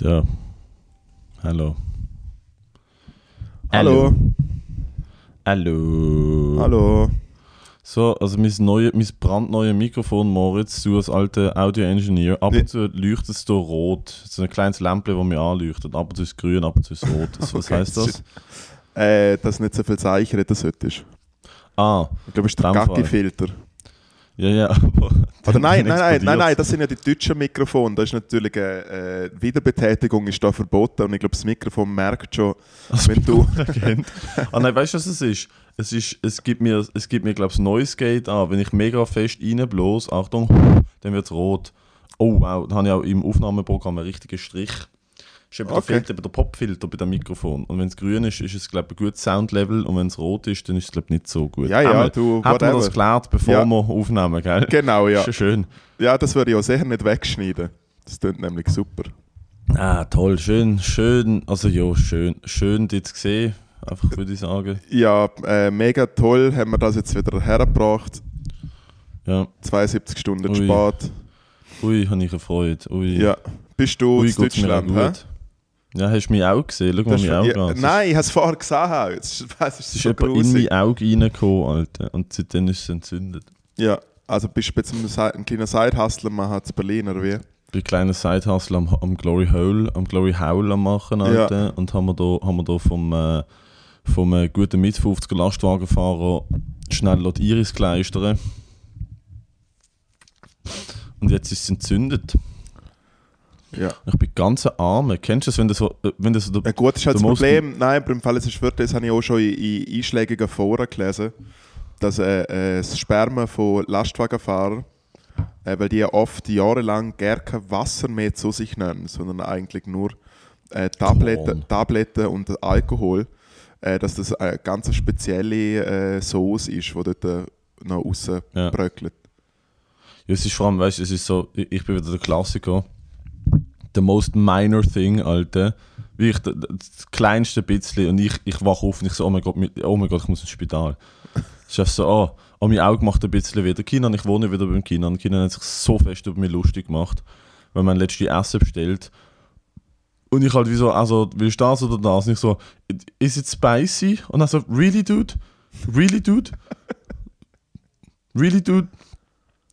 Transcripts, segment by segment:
Ja. Hallo. Hallo. Hallo. Hallo. So, also mein, neue, mein brandneue Mikrofon, Moritz, du als alter Audio-Engineer, ab und zu leuchtet es hier rot. So ein kleines Lämpchen, das mir anleuchtet. Ab und zu ist grün, ab und zu ist rot. Was, was Okay, heisst das das? Äh, dass nicht so viel Zeichen reden solltest. Ah, Ich glaube, es ist der. Gaggi-Filter. Ja, ja, aber... Oder nein, nein, nein, nein, nein, das sind ja die deutschen Mikrofone. Da ist natürlich eine äh, Wiederbetätigung ist da verboten und ich glaube, das Mikrofon merkt schon, Also, wenn du... Ah nein, weißt du, was es ist? Es, ist, es gibt mir, es gibt mir glaube ich, Noise Gate an. Wenn ich mega fest reinblos, Achtung, dann wird es rot. Oh wow, da habe ich auch im Aufnahmeprogramm einen richtigen Strich. Ist eben Okay. der Filter, der Popfilter bei dem Mikrofon. Und wenn es grün ist, ist es glaube ich ein gutes Soundlevel und wenn es rot ist, dann ist es glaube ich nicht so gut. Ja, ja, wir- du, Hat man das geklärt, bevor Ja. wir aufnehmen, gell? Genau, ja. Ist ja schön. Ja, das würde ich auch sicher nicht wegschneiden. Das klingt nämlich super. Ah, toll, schön, schön, also ja, schön, schön dich zu sehen, einfach würde ich sagen. Ja, äh, mega toll haben wir das jetzt wieder hergebracht. Ja, 72 Stunden Ui. spät. ui, habe ich gefreut. Ui. Ja. Bist du Ui, in Deutschland? hä? Ja, hast du mein Auge gesehen? Schau mal mein Auge ja, an. Nein, ich habe es vorher gesehen. Es ist, es ist so in mein Auge reingekommen, Alter. Und seitdem ist es entzündet. Ja, also bist du jetzt einen, Si- einen kleinen Side-Hustler machen zu Berlin, oder wie? Ich bin ein kleiner Sidehustle am, am Glory Hole, am Glory Howl am machen, Alter. Und haben wir da, haben wir da vom, äh, vom äh, guten mit 50er Lastwagenfahrer schnell laut Iris gleistern. Und jetzt ist es entzündet. Ja. Ich bin ganz arm. Kennst du das, wenn du so, äh, wenn du so ja gut, das ist halt das Problem. Nein, aber im Fall, ist wirklich, das habe ich auch schon in, in einschlägigen Foren gelesen, dass äh, äh, das Sperma von Lastwagenfahrern, äh, weil die ja oft jahrelang gar kein Wasser mehr zu sich nehmen, sondern eigentlich nur äh, Tabletten. Tabletten und Alkohol, äh, dass das eine ganz spezielle Sauce ist, die dort noch Ja. rausbröckelt. Ja, es ist vor allem, weißt du, es ist so, ich bin wieder der Klassiker. The most minor thing, Alter. Wie ich, das, kleinste bisschen und ich, ich wach auf und ich so, oh mein Gott, oh mein Gott, ich muss ins Spital. Einfach so, oh, oh, mein Auge macht ein bisschen wieder. Kinan, ich wohne wieder beim Kinan. Kinan hat sich so fest über mich lustig gemacht, weil man letzte Essen bestellt. Und ich halt wie so, also, willst du das oder das? Und ich so, is it spicy? Und dann so, really, dude? Really, dude? Really, dude?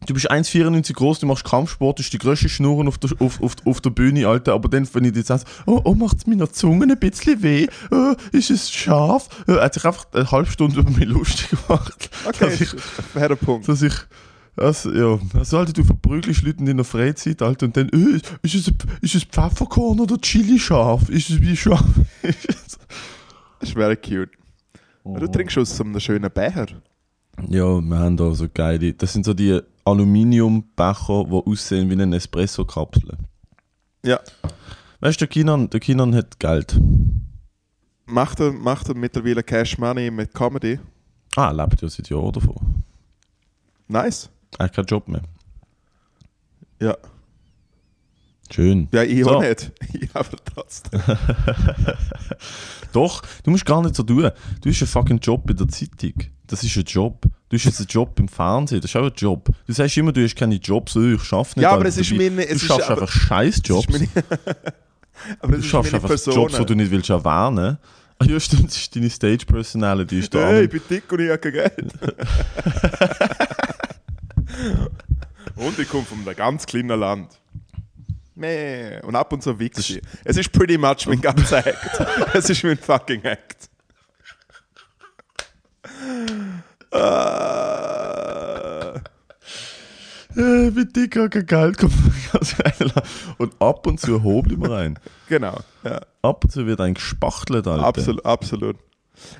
Du bist 1,94 groß, du machst Kampfsport, das ist die grösste Schnurren auf der, auf, auf, auf der Bühne, Alter. Aber dann, wenn ich dir sage, oh, oh macht es meiner Zunge ein bisschen weh? Oh, ist es scharf? Äh, Er hat sich einfach eine halbe Stunde über mich lustig gemacht. Okay, Dass ich, fairer Punkt. dass ich also, ja, also, Alter, du verprügelst Leute in der Freizeit, Alter, und dann, äh, ist es, ist es Pfefferkorn oder Chili scharf? Ist es wie scharf? Das ist very cute. Du trinkst aus einem schönen Becher. Ja, wir haben da so geile. Das sind so die Aluminiumbecher, die aussehen wie eine Espresso-Kapsel. Ja. Weißt du, der Kinan, der Kinan hat Geld. Macht er, macht er mittlerweile Cash Money mit Comedy? Ah, er lebt ja seit Jahren davon. Nice. Er hat keinen Job mehr. Ja. Schön. Ja, ich So. auch nicht. Ich aber trotzdem. Doch, du musst gar nicht so tun. Du hast einen fucking Job bei der Zeitung. Das ist ein Job. Du hast jetzt einen Job im Fernsehen. Das ist auch ein Job. Du sagst immer, du hast keine Jobs, ich schaffe nicht. Ja, aber es ist Dabei- meine- Du es ist schaffst einfach scheiß Jobs. Du schaffst einfach. Jobs, die du nicht willst erwähnen. Ah ja, stimmt, das ist deine Stage-Personality. ist da Hey, ich bin dick und ich habe kein Geld. und ich komme von einem ganz kleinen Land. Meh. Und ab und zu wichse ich. Es ist pretty much mein ganzer Act. es ist mein fucking Act. Ah. Äh, mit dicker kein Geld kommt. Und ab und zu hobeln wir rein. Genau. Ja. Ab und zu wird ein gespachtelt, Alter. Absolut, absolut.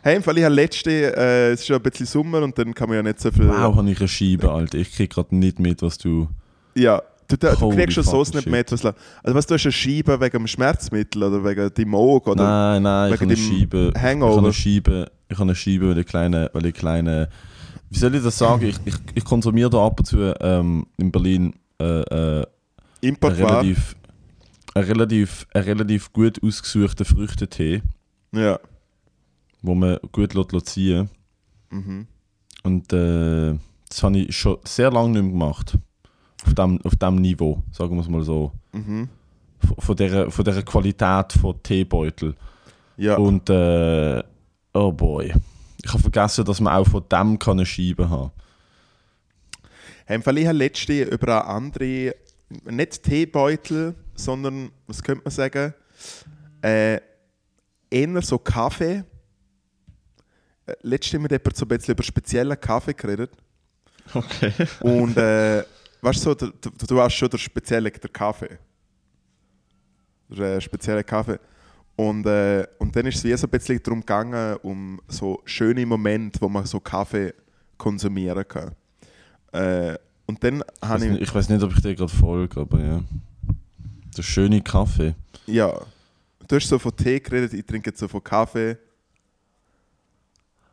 Hey, im Fall, ich habe letzte, äh, es ist schon ein bisschen Sommer und dann kann man ja nicht so viel. Wow, habe ich eine Scheibe, Alter. Ich krieg gerade nicht mit, was du. Ja, du, du, du kriegst schon so fucking nicht shit. mit. Was, la- also, was du hast eine Scheibe wegen dem Schmerzmittel oder wegen dem Auge oder. nein, nein, ich habe wegen eine dem Scheibe. Ich habe Hangover? eine Scheibe. Ich habe eine Scheibe, weil ich kleine, weil ich kleine. Wie soll ich das sagen? Ich, ich, ich konsumiere da ab und zu ähm, in Berlin äh, äh, relativ, einen relativ, einen relativ gut ausgesuchten Früchtetee, Ja. wo man gut lässt ziehen Mhm. Und äh, das habe ich schon sehr lange nicht mehr gemacht. Auf dem, auf dem Niveau, sagen wir es mal so. Mhm. von- dieser, von dieser Qualität von Teebeutel. Ja. Und äh, oh boy. Ich habe vergessen, dass man auch von dem kann eine Scheibe haben Hey, Fall, ich habe letztens über eine andere, nicht Teebeutel, sondern, was könnte man sagen, äh, eher so Kaffee. Äh, Letztens mit jemandem so ein bisschen über speziellen Kaffee geredet. Okay. Und äh, weißt du, so, du, du- hast schon den speziellen der Kaffee. Der äh, spezielle Kaffee. Und, äh, und dann ist es wie so ein bisschen darum gegangen, um so schöne Momente, wo man so Kaffee konsumieren kann. Äh, und dann Ich habe weiß ich. nicht, ich weiß nicht, ob ich dir gerade folge, aber ja. Der schöne Kaffee. Ja. Du hast so von Tee geredet, ich trinke jetzt so von Kaffee.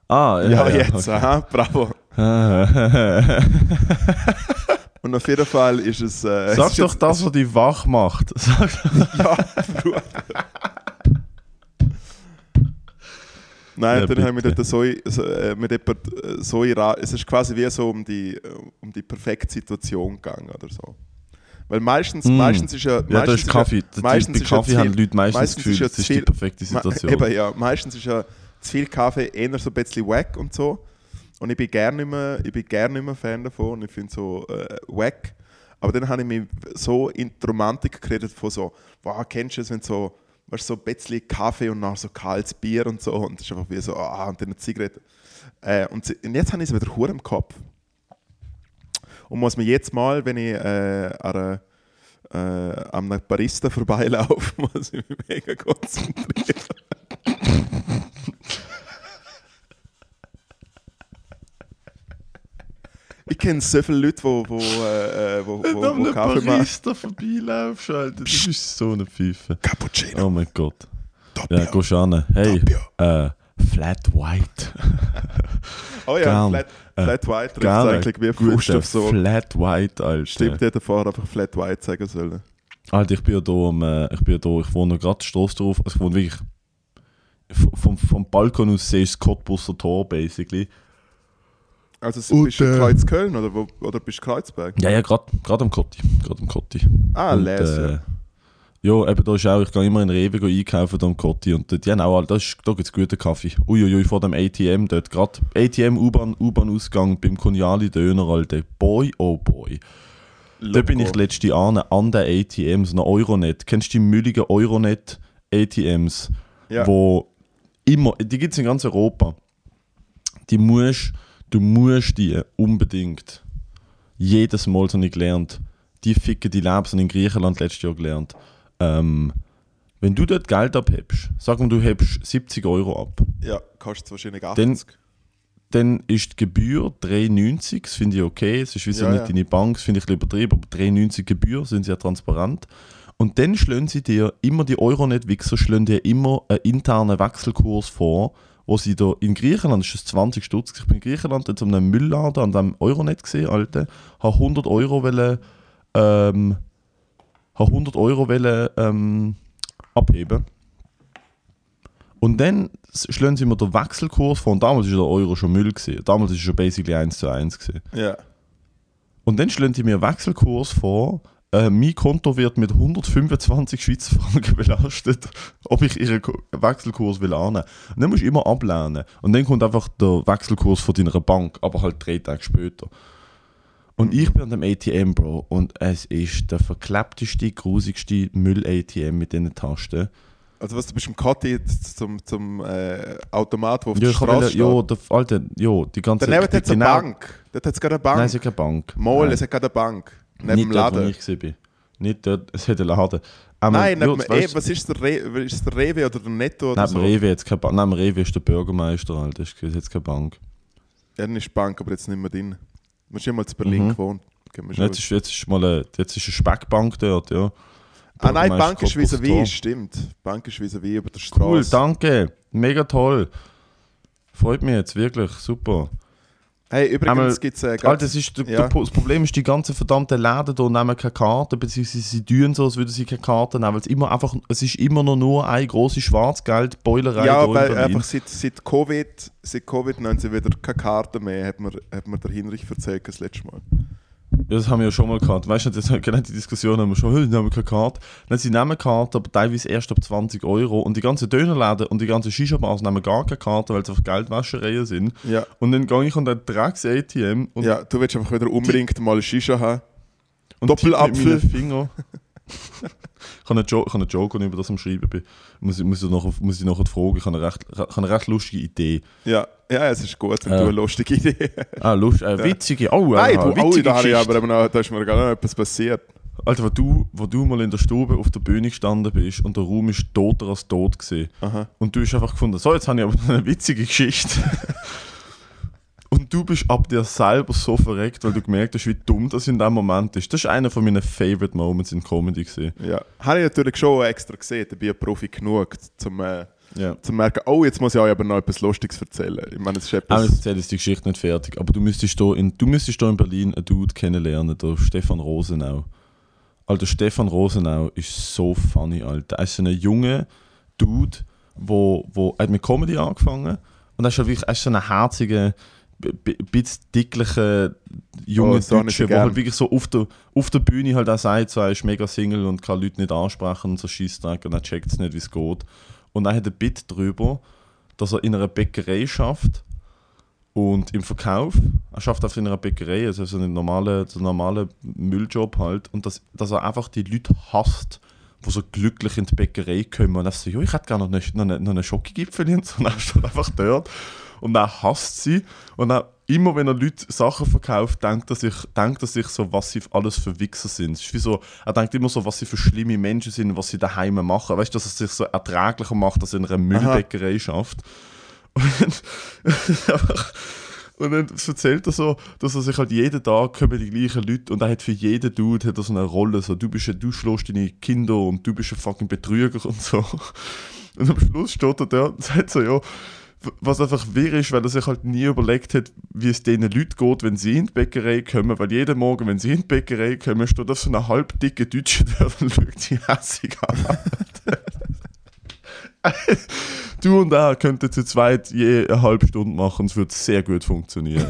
Ah, ja. Ja, ja, jetzt, aha, bravo. Und auf jeden Fall ist es. Äh, Sag ist doch jetzt- das, was dich wach macht. Sag, Ja, Bruder. Nein, Ja, dann haben wir bitte. dort so, so, äh, mit jemand, äh, so es ist quasi wie so um die, um die perfekte Situation gegangen oder so. Weil meistens, Mm. meistens ist ja... ja, meistens das ist Kaffee. Das meistens bei ist ja Kaffee zu haben Leute meistens, meistens das Gefühl, ist ja das ist die perfekte Situation. Eben, ja. Meistens ist ja zu viel Kaffee eher so ein bisschen wack und so. Und ich bin gerne nicht mehr, ich bin gerne nicht mehr Fan davon und ich finde so äh, wack. Aber dann habe ich mich so in die Romantik geredet von so, wow, kennst du es, wenn so, weißt, so ein bisschen Kaffee und dann so kaltes Bier und so und das ist einfach wie so, ah, und dann eine Zigarette. Äh, und, und jetzt habe ich es wieder hure im Kopf. Und muss mir jetzt mal, wenn ich äh, an äh, einem Barista vorbeilaufe, muss ich mich mega konzentrieren. Ich kenne so viele Leute, die wo, wo, äh, äh, wo, wo, du an wo einem Kaffee machen. Barista vorbeilaufst, Alter, das ist so eine Pfeife. Cappuccino, Oh mein Gott. Doppio. Ja, gehst an. Hey, äh, Flat White. Oh ja, Gern. Flat, Flat White trifft eigentlich wie auf so. Flat White, Alter. Stimmt, hätte vorher einfach Flat White sagen sollen. Alter, ich bin ja da, am, äh, ich bin ja da, ich wohne gerade Straße drauf, also ich wohne wirklich vom, vom Balkon aus sehe ich das Cottbusser Tor, basically. Also Und, bist du in äh, Kreuzköln oder, wo, oder bist du Kreuzberg? Ja, ja, gerade am Kotti, gerade am Kotti. Ah, Und, Les, äh, ja. Eben da ist auch, ich gehe immer in Rewe einkaufen da am Kotti und dort, die haben auch, alle- da, ist- da gibt es guten Kaffee. Uiuiui, vor dem ATM dort, gerade ATM, U-Bahn, U-Bahn-Ausgang beim Koniali Döner, Alter. Boy, oh boy. Da bin ich Loco. letzte an, an den ATMs, einer Euronet. Kennst du die mülligen Euronet ATMs? Ja. Wo immer, die gibt es in ganz Europa. Die musst, du musst die unbedingt. Jedes Mal so nicht gelernt. Die ficken die Lebens in Griechenland letztes Jahr gelernt. Ähm, wenn du dort Geld abhebst, sagen wir, du hebst 70 Euro ab, Ja, kostet wahrscheinlich 80. Dann- dann ist die Gebühr 3,90, das finde ich okay, es ist wie so Ja, nicht ja. deine Bank, das finde ich ein bisschen übertrieben, aber 3,90 Gebühr sind sie ja transparent. Und dann schlagen sie dir immer, die Euronet-Wichser schlagen dir immer einen internen Wechselkurs vor, wo sie da in Griechenland, das ist das 20 Stutz, ich bin in Griechenland jetzt um einen Müllladen an dem Euronet gesehen, Alter, habe 100 Euro wollen, ähm, habe 100 Euro wollen, ähm, abheben. Und dann schlagen sie mir den Wechselkurs vor. Und damals war der Euro schon Müll. Gewesen. Damals war es schon basically 1 zu 1. Gewesen. Ja. Und dann schlagen sie mir einen Wechselkurs vor. Äh, mein Konto wird mit 125 Schweizer Franken belastet, ob ich ihren Wechselkurs will annehmen. Und dann musst du immer ablehnen. Und dann kommt einfach der Wechselkurs von deiner Bank, aber halt drei Tage später. Und ich bin an dem ATM, Bro, und es ist der verklebteste, grusigste Müll-ATM mit diesen Tasten. Also was, du bist im Kotti zum, zum äh, Automat, wo auf Ja, der Straße steht. ja, der, Alter, ja, die ganze Daneben hat es eine Bank. Dort hat es gerade eine Bank. Nein, es ist keine Bank. Mal, Nein. es hat gerade eine Bank. Neben Nicht dem dort, wo Laden. ich bin. Nicht dort, es hat einen Laden. Aber, Nein, ja, neben, eh, weißt- was ist der, Re ist der Rewe oder der Netto oder Neben so? Rewe jetzt keine Bank. Neben Rewe ist der Bürgermeister, Alter. Das ist jetzt keine Bank. Ja, dann ist die Bank, aber jetzt nicht mehr drin. Du hast ja mal zu Berlin Mhm. gewohnt. Jetzt ist, jetzt ist mal eine, jetzt ist eine Speckbank dort, ja. ah nein, die Bank ist vis-à-vis, Cottbus stimmt. Die Bank ist vis-à-vis über der Straße. Cool, danke. Mega toll. Freut mich jetzt, wirklich. Super. Hey, übrigens gibt es äh, Alter, das, ist, Ja. das Problem ist, die ganzen verdammten Läden hier nehmen keine Karten, beziehungsweise sie tun so, als würden sie keine Karten nehmen, weil es immer einfach, es ist immer noch nur eine große Schwarzgeld-Beulerei Ja, weil einfach seit, seit Covid, seit Covid haben sie wieder keine Karte mehr, hat mir, hat mir der Hinrich erzählt das letzte Mal. Ja, das haben wir ja schon mal gehabt. Weißt du, das, genau die Diskussion haben wir schon, hey, die nehmen keine Karte. Dann sie nehmen Karte, aber teilweise erst ab 20 Euro. Und die ganzen Dönerläden und die ganzen Shisha-Bars nehmen gar keine Karte, weil es einfach Geldwäschereien sind. Ja. Und dann gehe ich an den Drecks-ATM und, ja, du willst einfach wieder unbedingt mal Shisha haben. und Doppelapfel. Finger. ich habe einen, jo ich habe einen Joke, wenn ich über das am Schreiben bin. Muss ich, muss ich, nachher, muss ich nachher fragen. Ich habe eine recht, habe eine recht lustige Idee. Ja, ja, es ist gut, wenn Ja. du eine lustige Idee Ah, lust, äh, witzige, oh, Nein, aha, du, oh, witzige da, habe ich aber noch, da ist mir gar noch etwas passiert. Alter, wo du, wo du mal in der Stube auf der Bühne gestanden bist und der Raum ist toter als tot gesehen. Und du hast einfach gefunden, so, jetzt habe ich aber eine witzige Geschichte. und du bist ab dir selber so verreckt, weil du gemerkt hast, wie dumm das in dem Moment ist. Das ist einer von meinen Favorite Moments in Comedy gesehen. Ja. Habe ich natürlich schon extra gesehen, da bin ich Profi genug, zum, äh, Ja. zum merken, oh, jetzt muss ich euch aber noch etwas Lustiges erzählen. Ich meine, es ist etwas... erzähle jetzt die Geschichte nicht fertig. Aber du müsstest hier in, du müsstest hier in Berlin einen Dude kennenlernen, der Stefan Rosenau. Alter, Stefan Rosenau ist so funny, Alter. Er ist so ein junger Dude, wo, wo er hat mit Comedy angefangen und er ist, halt wirklich, er ist so ein herziger, bisschen dicklicher, junger Oh, einen ich der halt wirklich so auf der, auf der Bühne halt auch sagt, so, er ist mega Single und kann Leute nicht ansprechen und so Scheissdreck und er checkt es nicht, wie es geht. Und er hat ein Bit darüber, dass er in einer Bäckerei schafft und im Verkauf, er schafft einfach in einer Bäckerei, also so einen normalen, so einen normalen Mülljob halt, und dass, dass er einfach die Leute hasst, die so glücklich in die Bäckerei kommen und er so, jo, ich hätte gerne noch eine, noch eine, noch eine Schokogipfel und so, und er einfach dort und er hasst sie und er, immer wenn er Leute Sachen verkauft, denkt er sich, denkt er sich so, was sie alles für Wichser sind. Es ist wie so, er denkt immer so, was sie für schlimme Menschen sind, was sie daheim machen. Weißt du, dass er sich so erträglicher macht, dass er in einer Müllbäckerei schafft. Und dann, einfach- und dann erzählt er so, dass er sich halt jeden Tag kommen die gleichen Leute und er hat für jeden Dude hat er so eine Rolle, so du bist ein, du schlägst deine Kinder und du bist ein fucking Betrüger und so. Und am Schluss steht er da und sagt so, ja, was einfach wirr ist, weil er sich halt nie überlegt hat, wie es denen Leuten geht, wenn sie in die Bäckerei kommen, weil jeden Morgen, wenn sie in die Bäckerei kommen, steht da so eine halbdicke Deutsche da und schaut sie hässig an. Du und er könnten zu zweit je eine halbe Stunde machen, es würde sehr gut funktionieren.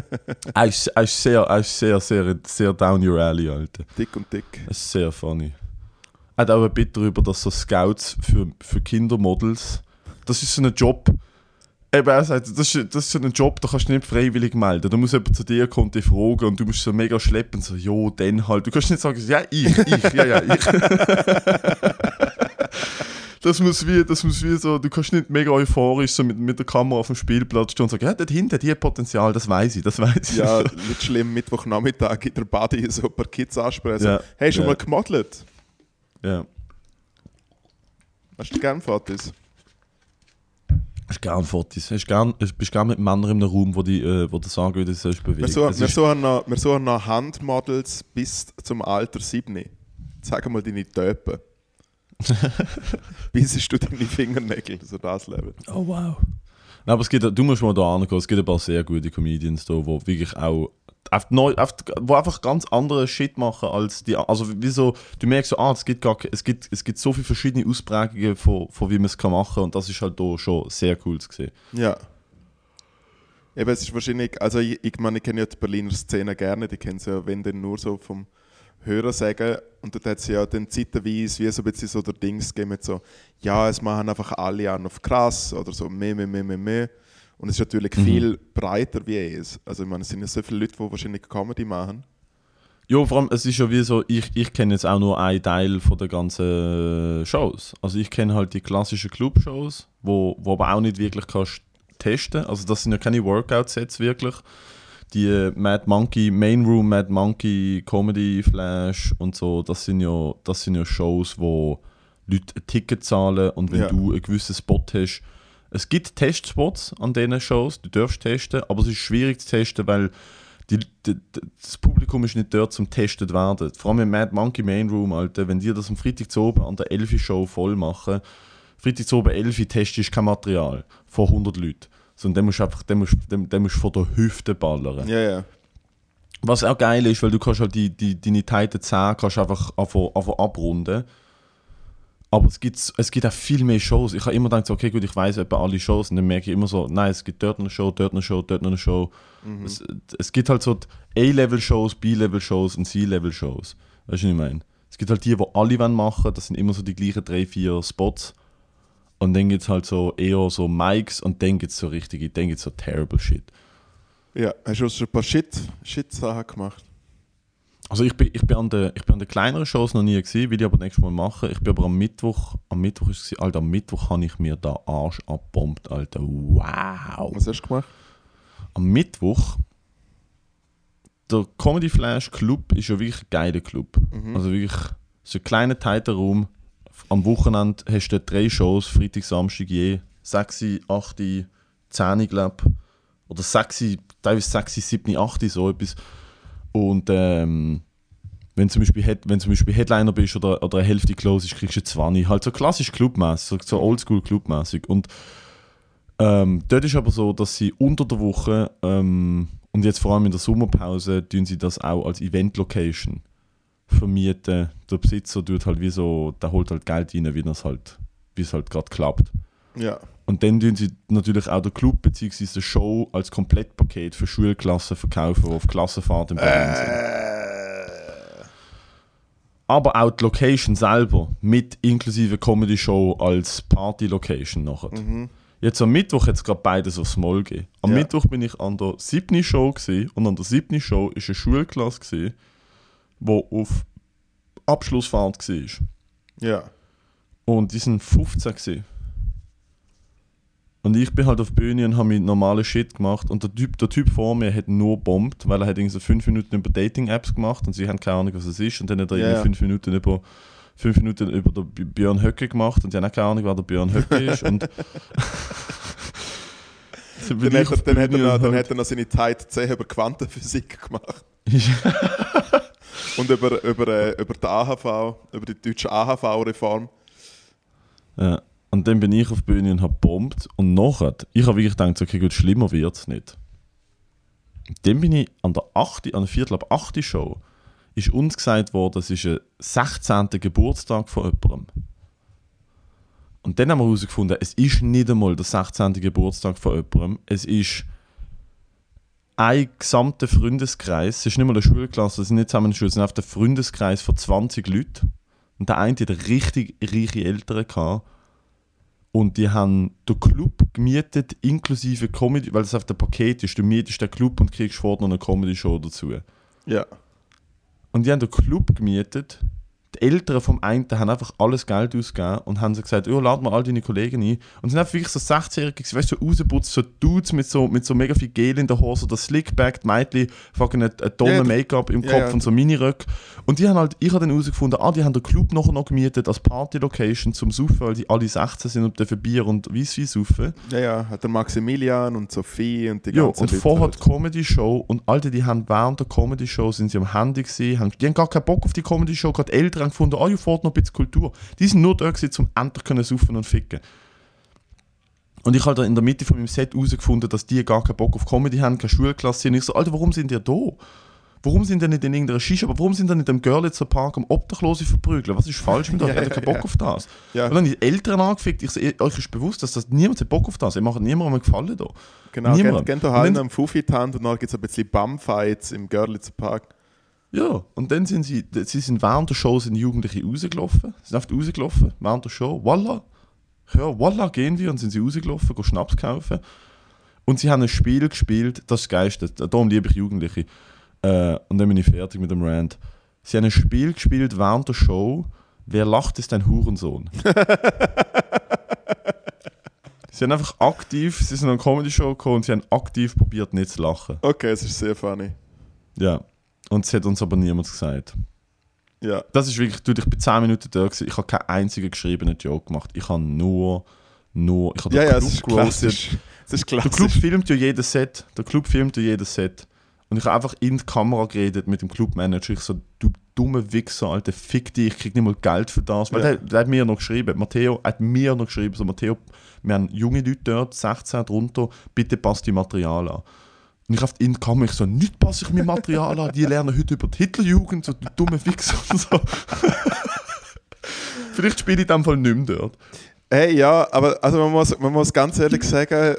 er, ist, er, ist sehr, er ist sehr, sehr, sehr down your alley, Alter. Dick und dick. Das ist sehr funny. Er hat auch ein Bit darüber, dass so Scouts für, für Kindermodels, das ist so ein Job, Eben, er sagt, das ist, das ist so ein Job, da kannst du nicht freiwillig melden. Da muss jemand zu dir kommen dich fragen und du musst so mega schleppen, so, jo, dann halt. Du kannst nicht sagen, ja, ich, ich, ja, ja, ich. das, muss wie, das muss wie so, du kannst nicht mega euphorisch so mit, mit der Kamera auf dem Spielplatz stehen und sagen, ja, dort hinten, die hat Potenzial, das weiß ich, das weiß ich. Ja, nicht schlimm, Mittwochnachmittag in der Body so ein paar Kids ansprechen. Ja, Hey, schon ja. mal gemodelt? ja. Hast du gern Fotos? Hast gern Fotos. Hast gern, bist gern mit Männern in einem Raum, wo die, äh, wo die sagen, wie du dich sollst bewegen. Wir, suchen, Das wir, suchen noch, wir suchen noch Handmodels bis zum Alter 7. Sag mal deine Töpen. Bissest du deine Fingernägel, so das Level. Oh wow. Nein, aber es gibt, du musst mal da angehen, es gibt ein paar sehr gute Comedians da, wo wirklich auch neu, auf, wo einfach ganz andere Shit machen als die, also wieso, du merkst so, ah, es gibt, gar, es gibt, es gibt so viele verschiedene Ausprägungen von, von wie man es kann machen und das ist halt da schon sehr cool zu sehen. Ja. Eben, es ist wahrscheinlich, also ich, ich meine, ich kenne ja die Berliner Szene gerne, die kennen sie ja, wenn dann nur so vom Hören sagen. Und dort hat sie ja dann zeitweise wie so ein bisschen so der Dings gegeben mit so, ja, es machen einfach alle an auf krass oder so, mehr, mehr, mehr, mehr, mehr. Und es ist natürlich viel breiter wie es. Also ich meine, es sind ja so viele Leute, die wahrscheinlich Comedy machen. Ja, vor allem, es ist ja wie so, ich, ich kenne jetzt auch nur einen Teil von der ganzen Shows. Also ich kenne halt die klassischen Club-Shows, wo, wo aber auch nicht wirklich kannst testen. Also das sind ja keine Workout-Sets wirklich. Die Mad Monkey, Main Room, Mad Monkey, Comedy Flash und so, das sind ja, das sind ja Shows, wo Leute ein Ticket zahlen und wenn Ja. du einen gewissen Spot hast, es gibt Testspots an diesen Shows, du darfst testen, aber es ist schwierig zu testen, weil die, die, das Publikum ist nicht dort zum Testet werden. Vor allem im Mad Monkey Main Room, Alter, wenn die das am Freitag zu oben an der Elfi Show voll machen, Freitag zu oben Elfi testest kein Material vor 100 Leuten. Sondern dann musst du einfach, dann musst, dann, dann musst von der Hüfte ballern. Ja, ja. Was auch geil ist, weil du kannst halt die, die, deine Titan 10 kannst einfach einfach, einfach abrunden. Aber es gibt, es gibt auch viel mehr Shows. Ich habe immer gedacht, okay, gut, ich weiß etwa alle Shows. Und dann merke ich immer so, nein, es gibt dort eine Show, dort eine Show, dort eine Show. Es, es gibt halt so A-Level-Shows, B-Level-Shows und C-Level-Shows. Weißt du, was ich meine? Es gibt halt die, die alle wollen machen Das sind immer so die gleichen drei, vier Spots. Und dann gibt es halt so eher so Mics und dann gibt es so richtige, dann gibt es so terrible Shit. Ja, hast du schon ein paar Shit, Shit-Sachen gemacht? Also ich bin, ich bin, an den, ich bin an den kleineren Shows noch nie gewesen, will ich aber nächstes Mal machen. Ich bin aber am Mittwoch, am Mittwoch ist es, Alter, am Mittwoch habe ich mir da Arsch abbombt, Alter. Wow. Was hast du gemacht? Am Mittwoch, der Comedy Flash Club ist ja wirklich ein geiler Club. Also wirklich so ein kleiner, Raum. Am Wochenende hast du drei Shows, Freitag, Samstag je. 6, 8, 10, glaube Oder 6, teilweise 6, 7, 8, so etwas. Und ähm, wenn zum Beispiel, Head, wenn zum Beispiel Headliner bist oder, oder eine Hälfte close ist, kriegst du 20. Halt so klassisch clubmäßig, so, so oldschool clubmäßig. Und ähm, dort ist aber so, dass sie unter der Woche ähm, und jetzt vor allem in der Sommerpause tun sie das auch als Event-Location vermieten. Der Besitzer tut halt wie so, der holt halt Geld rein, wie es halt, wie es halt gerade klappt. Ja. Und dann tun sie natürlich auch den Club bzw. die Show als Komplettpaket für Schulklassen verkaufen, die auf Klassenfahrt in Berlin sind. Äh, Aber auch die Location selber mit inklusive Comedy Show als Party-Location nachher. Jetzt am Mittwoch hat es gerade beides aufs Moll gegeben. Am Ja. Mittwoch bin ich an der siebten Show gewesen, und an der siebten Show ist eine Schulklasse, gewesen, die auf Abschlussfahrt war. ja. Und die sind 15 gewesen. Und ich bin halt auf die Bühne und habe mit normalen Shit gemacht. Und der Typ, der typ vor mir hat nur bombt, weil er hat irgendwie so 5 Minuten über Dating-Apps gemacht und sie haben keine Ahnung, was es ist. Und dann hat er irgendwie ja. 5 Minuten über fünf Minuten über den Björn Höcke gemacht und sie haben auch keine Ahnung, wer der Björn Höcke ist. Und dann hat, er, die dann, hat er noch, dann hat er noch seine Zeit 10 über Quantenphysik gemacht. Und über, über, äh, über die AHV, über die deutsche AHV-Reform. Ja. Und dann bin ich auf die Bühne und habe bombt. Und nachher, ich habe wirklich gedacht, okay, gut, schlimmer wird es nicht. Dann bin ich an der 8., an der Viertel ab 8. Show, ist uns gesagt worden, es ist ein 16. Geburtstag von jemandem. Und dann haben wir herausgefunden, es ist nicht einmal der 16. Geburtstag von jemandem, es ist ein gesamter Freundeskreis, es ist nicht mal eine Schulklasse, es sind nicht zusammen eine Schule, es sind einfach der Freundeskreis von 20 Leuten. Und der eine hat richtig reiche Eltern gehabt. Und die haben den Club gemietet, inklusive Comedy, weil es auf dem Paket ist. Du mietest den Club und kriegst vorher noch eine Comedy-Show dazu. Ja. Und die haben den Club gemietet. Die Eltern vom einen haben einfach alles Geld ausgegeben und haben so gesagt, oh, lad mal all deine Kollegen ein. Und sind einfach wirklich so 16-Jährige, gewesen, weißt du, so rausgeputzt, so Dudes mit so, mit so mega viel Gel in der Hose, oder Slickback, die Mädchen, fucking eine, eine Tonne Ja, Make-up im ja, Kopf ja. und so Miniröcke. Und die haben halt, ich habe dann herausgefunden, ah, die haben den Club nachher noch gemietet als Party-Location zum Saufen, weil die alle 16 sind und dürfen Bier und Weisswein saufen. Ja, ja. Hat der Maximilian und Sophie und die Ja, ganzen und Leute vorher halt. die Comedy-Show und Alter, die haben während der Comedy-Show sind sie am Handy gesehen, haben, die haben gar keinen Bock auf die Comedy-Show, gerade die Eltern haben gefunden, ah, ihr fährt noch ein bisschen Kultur. Die sind nur da gewesen, um endlich können saufen und ficken. Und ich habe da in der Mitte von meinem Set herausgefunden, dass die gar keinen Bock auf Comedy haben, keine Schulklasse sind. Und ich so, Alter, warum sind ihr da? Warum sind ihr nicht in irgendeiner Shisha? Aber warum sind ihr nicht im Görlitzer Park am Obdachlose verprügeln? Was ist falsch mit euch? Ja, Ihr habt keinen Bock ja. auf das. Ja. Und dann die Eltern angefickt. Ich so, ihr- euch ist bewusst, dass das niemand hat Bock auf das. Ihr macht niemandem einen Gefallen da. Genau, Niemand. da dann- am Fufi die Hand und dann gibt es ein bisschen Bumfights im Görlitzer Park. Ja, und dann sind sie, sie sind während der Show sind Jugendliche rausgelaufen, sind einfach rausgelaufen, während der Show, voila, ja, voila, gehen wir und sind sie rausgelaufen, gehen Schnaps kaufen. Und sie haben ein Spiel gespielt, das ist das Geilste, darum liebe ich Jugendliche. Äh, und dann bin ich fertig mit dem Rant. Sie haben ein Spiel gespielt während der Show, wer lacht, ist ein Hurensohn. sie haben einfach aktiv, sie sind an eine Comedy-Show gekommen und sie haben aktiv probiert, nicht zu lachen. Okay, es ist sehr funny. Ja, und es hat uns aber niemand gesagt. Ja. Das ist wirklich, du, ich bin 10 Minuten da gewesen, ich habe keinen einzigen geschriebenen Joke gemacht. Ich habe nur, nur, ich habe Ja, den ja, Club es ist klassisch. Es ist Der Club klassisch. filmt ja jedes Set. Der Club filmt ja jedes Set. Und ich habe einfach in die Kamera geredet mit dem Clubmanager. Ich so, du dumme Wichser, Alter, fick dich, ich krieg nicht mal Geld für das. Weil Ja. der, der hat mir noch geschrieben, Matteo hat mir noch geschrieben, so Matteo, wir haben junge Leute dort, 16 drunter, bitte passt die Material an. Und ich in die Kamera, ich so, nicht passe ich mir Material an, die lernen heute über die Hitlerjugend, so du dumme Wichser und so. Vielleicht spiele ich in dem Fall nicht mehr dort. Hey, ja, aber also man, muss, man muss ganz ehrlich sagen,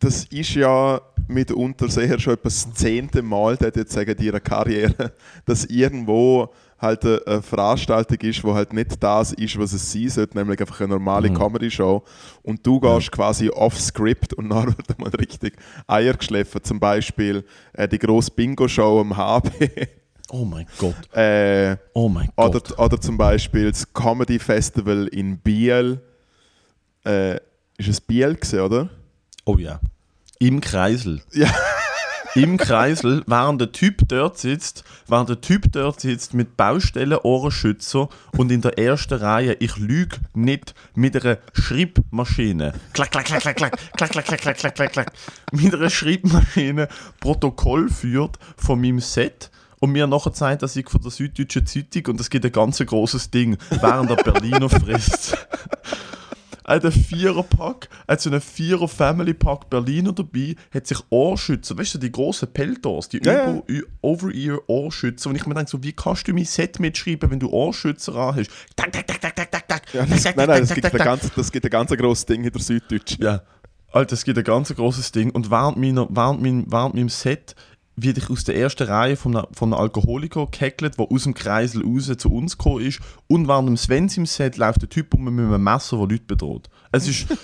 das ist ja mitunter sehr schon etwa das zehnte Mal, der jetzt sagen, ihrer Karriere, dass irgendwo halt eine, Veranstaltung ist, wo halt nicht das ist, was es sein sollte, nämlich einfach eine normale Mhm. Comedy-Show. Und du gehst quasi off-script und dann wird mal richtig Eier geschliffen. Zum Beispiel äh, die grosse Bingo-Show am HB. Oh mein Gott. äh, Oh mein oder, Gott. oder zum Beispiel das Comedy Festival in Biel. Äh, ist es Biel gewesen, oder? Oh ja. Im Kreisel. Ja. Im Kreisel, während der Typ dort sitzt, während der Typ dort sitzt mit Baustellen, Ohrenschützer und in der ersten Reihe, ich lüge nicht, mit einer Schreibmaschine. Klack, klack, klack, klack, klack, klack, klack, klack, klack, klack, klack, klack. Mit einer Schreibmaschine Protokoll führt von meinem Set und mir nachher zeigt, dass ich von der Süddeutschen Zeitung und das gibt ein ganz großes Ding, während der Berliner frisst. Ein Viererpack, hat so einen Vierer Family Pack Berliner dabei, hat sich Ohrschützer, weißt du, die großen Peltors, die Ja, ja. Über- Ü- Over-Ear Ohrschützer. Und ich mir denke so, wie kannst du mein Set mitschreiben, wenn du Ohrschützer an hast? Tak, tak, tak, tak, tak, tak, tak. Ja, nein, nein, das gibt, ganz, das gibt ein ganz grosses Ding in der Süddeutschen. Ja. Alter, es gibt ein ganz großes Ding. Und während, meiner, während, mein, während meinem Set werde ich aus der ersten Reihe von einem, von einem Alkoholiker gehackelt, der aus dem Kreisel raus zu uns gekommen ist. Und während dem Svens im Set läuft der Typ um mit einem Messer, der Leute bedroht. Es ist...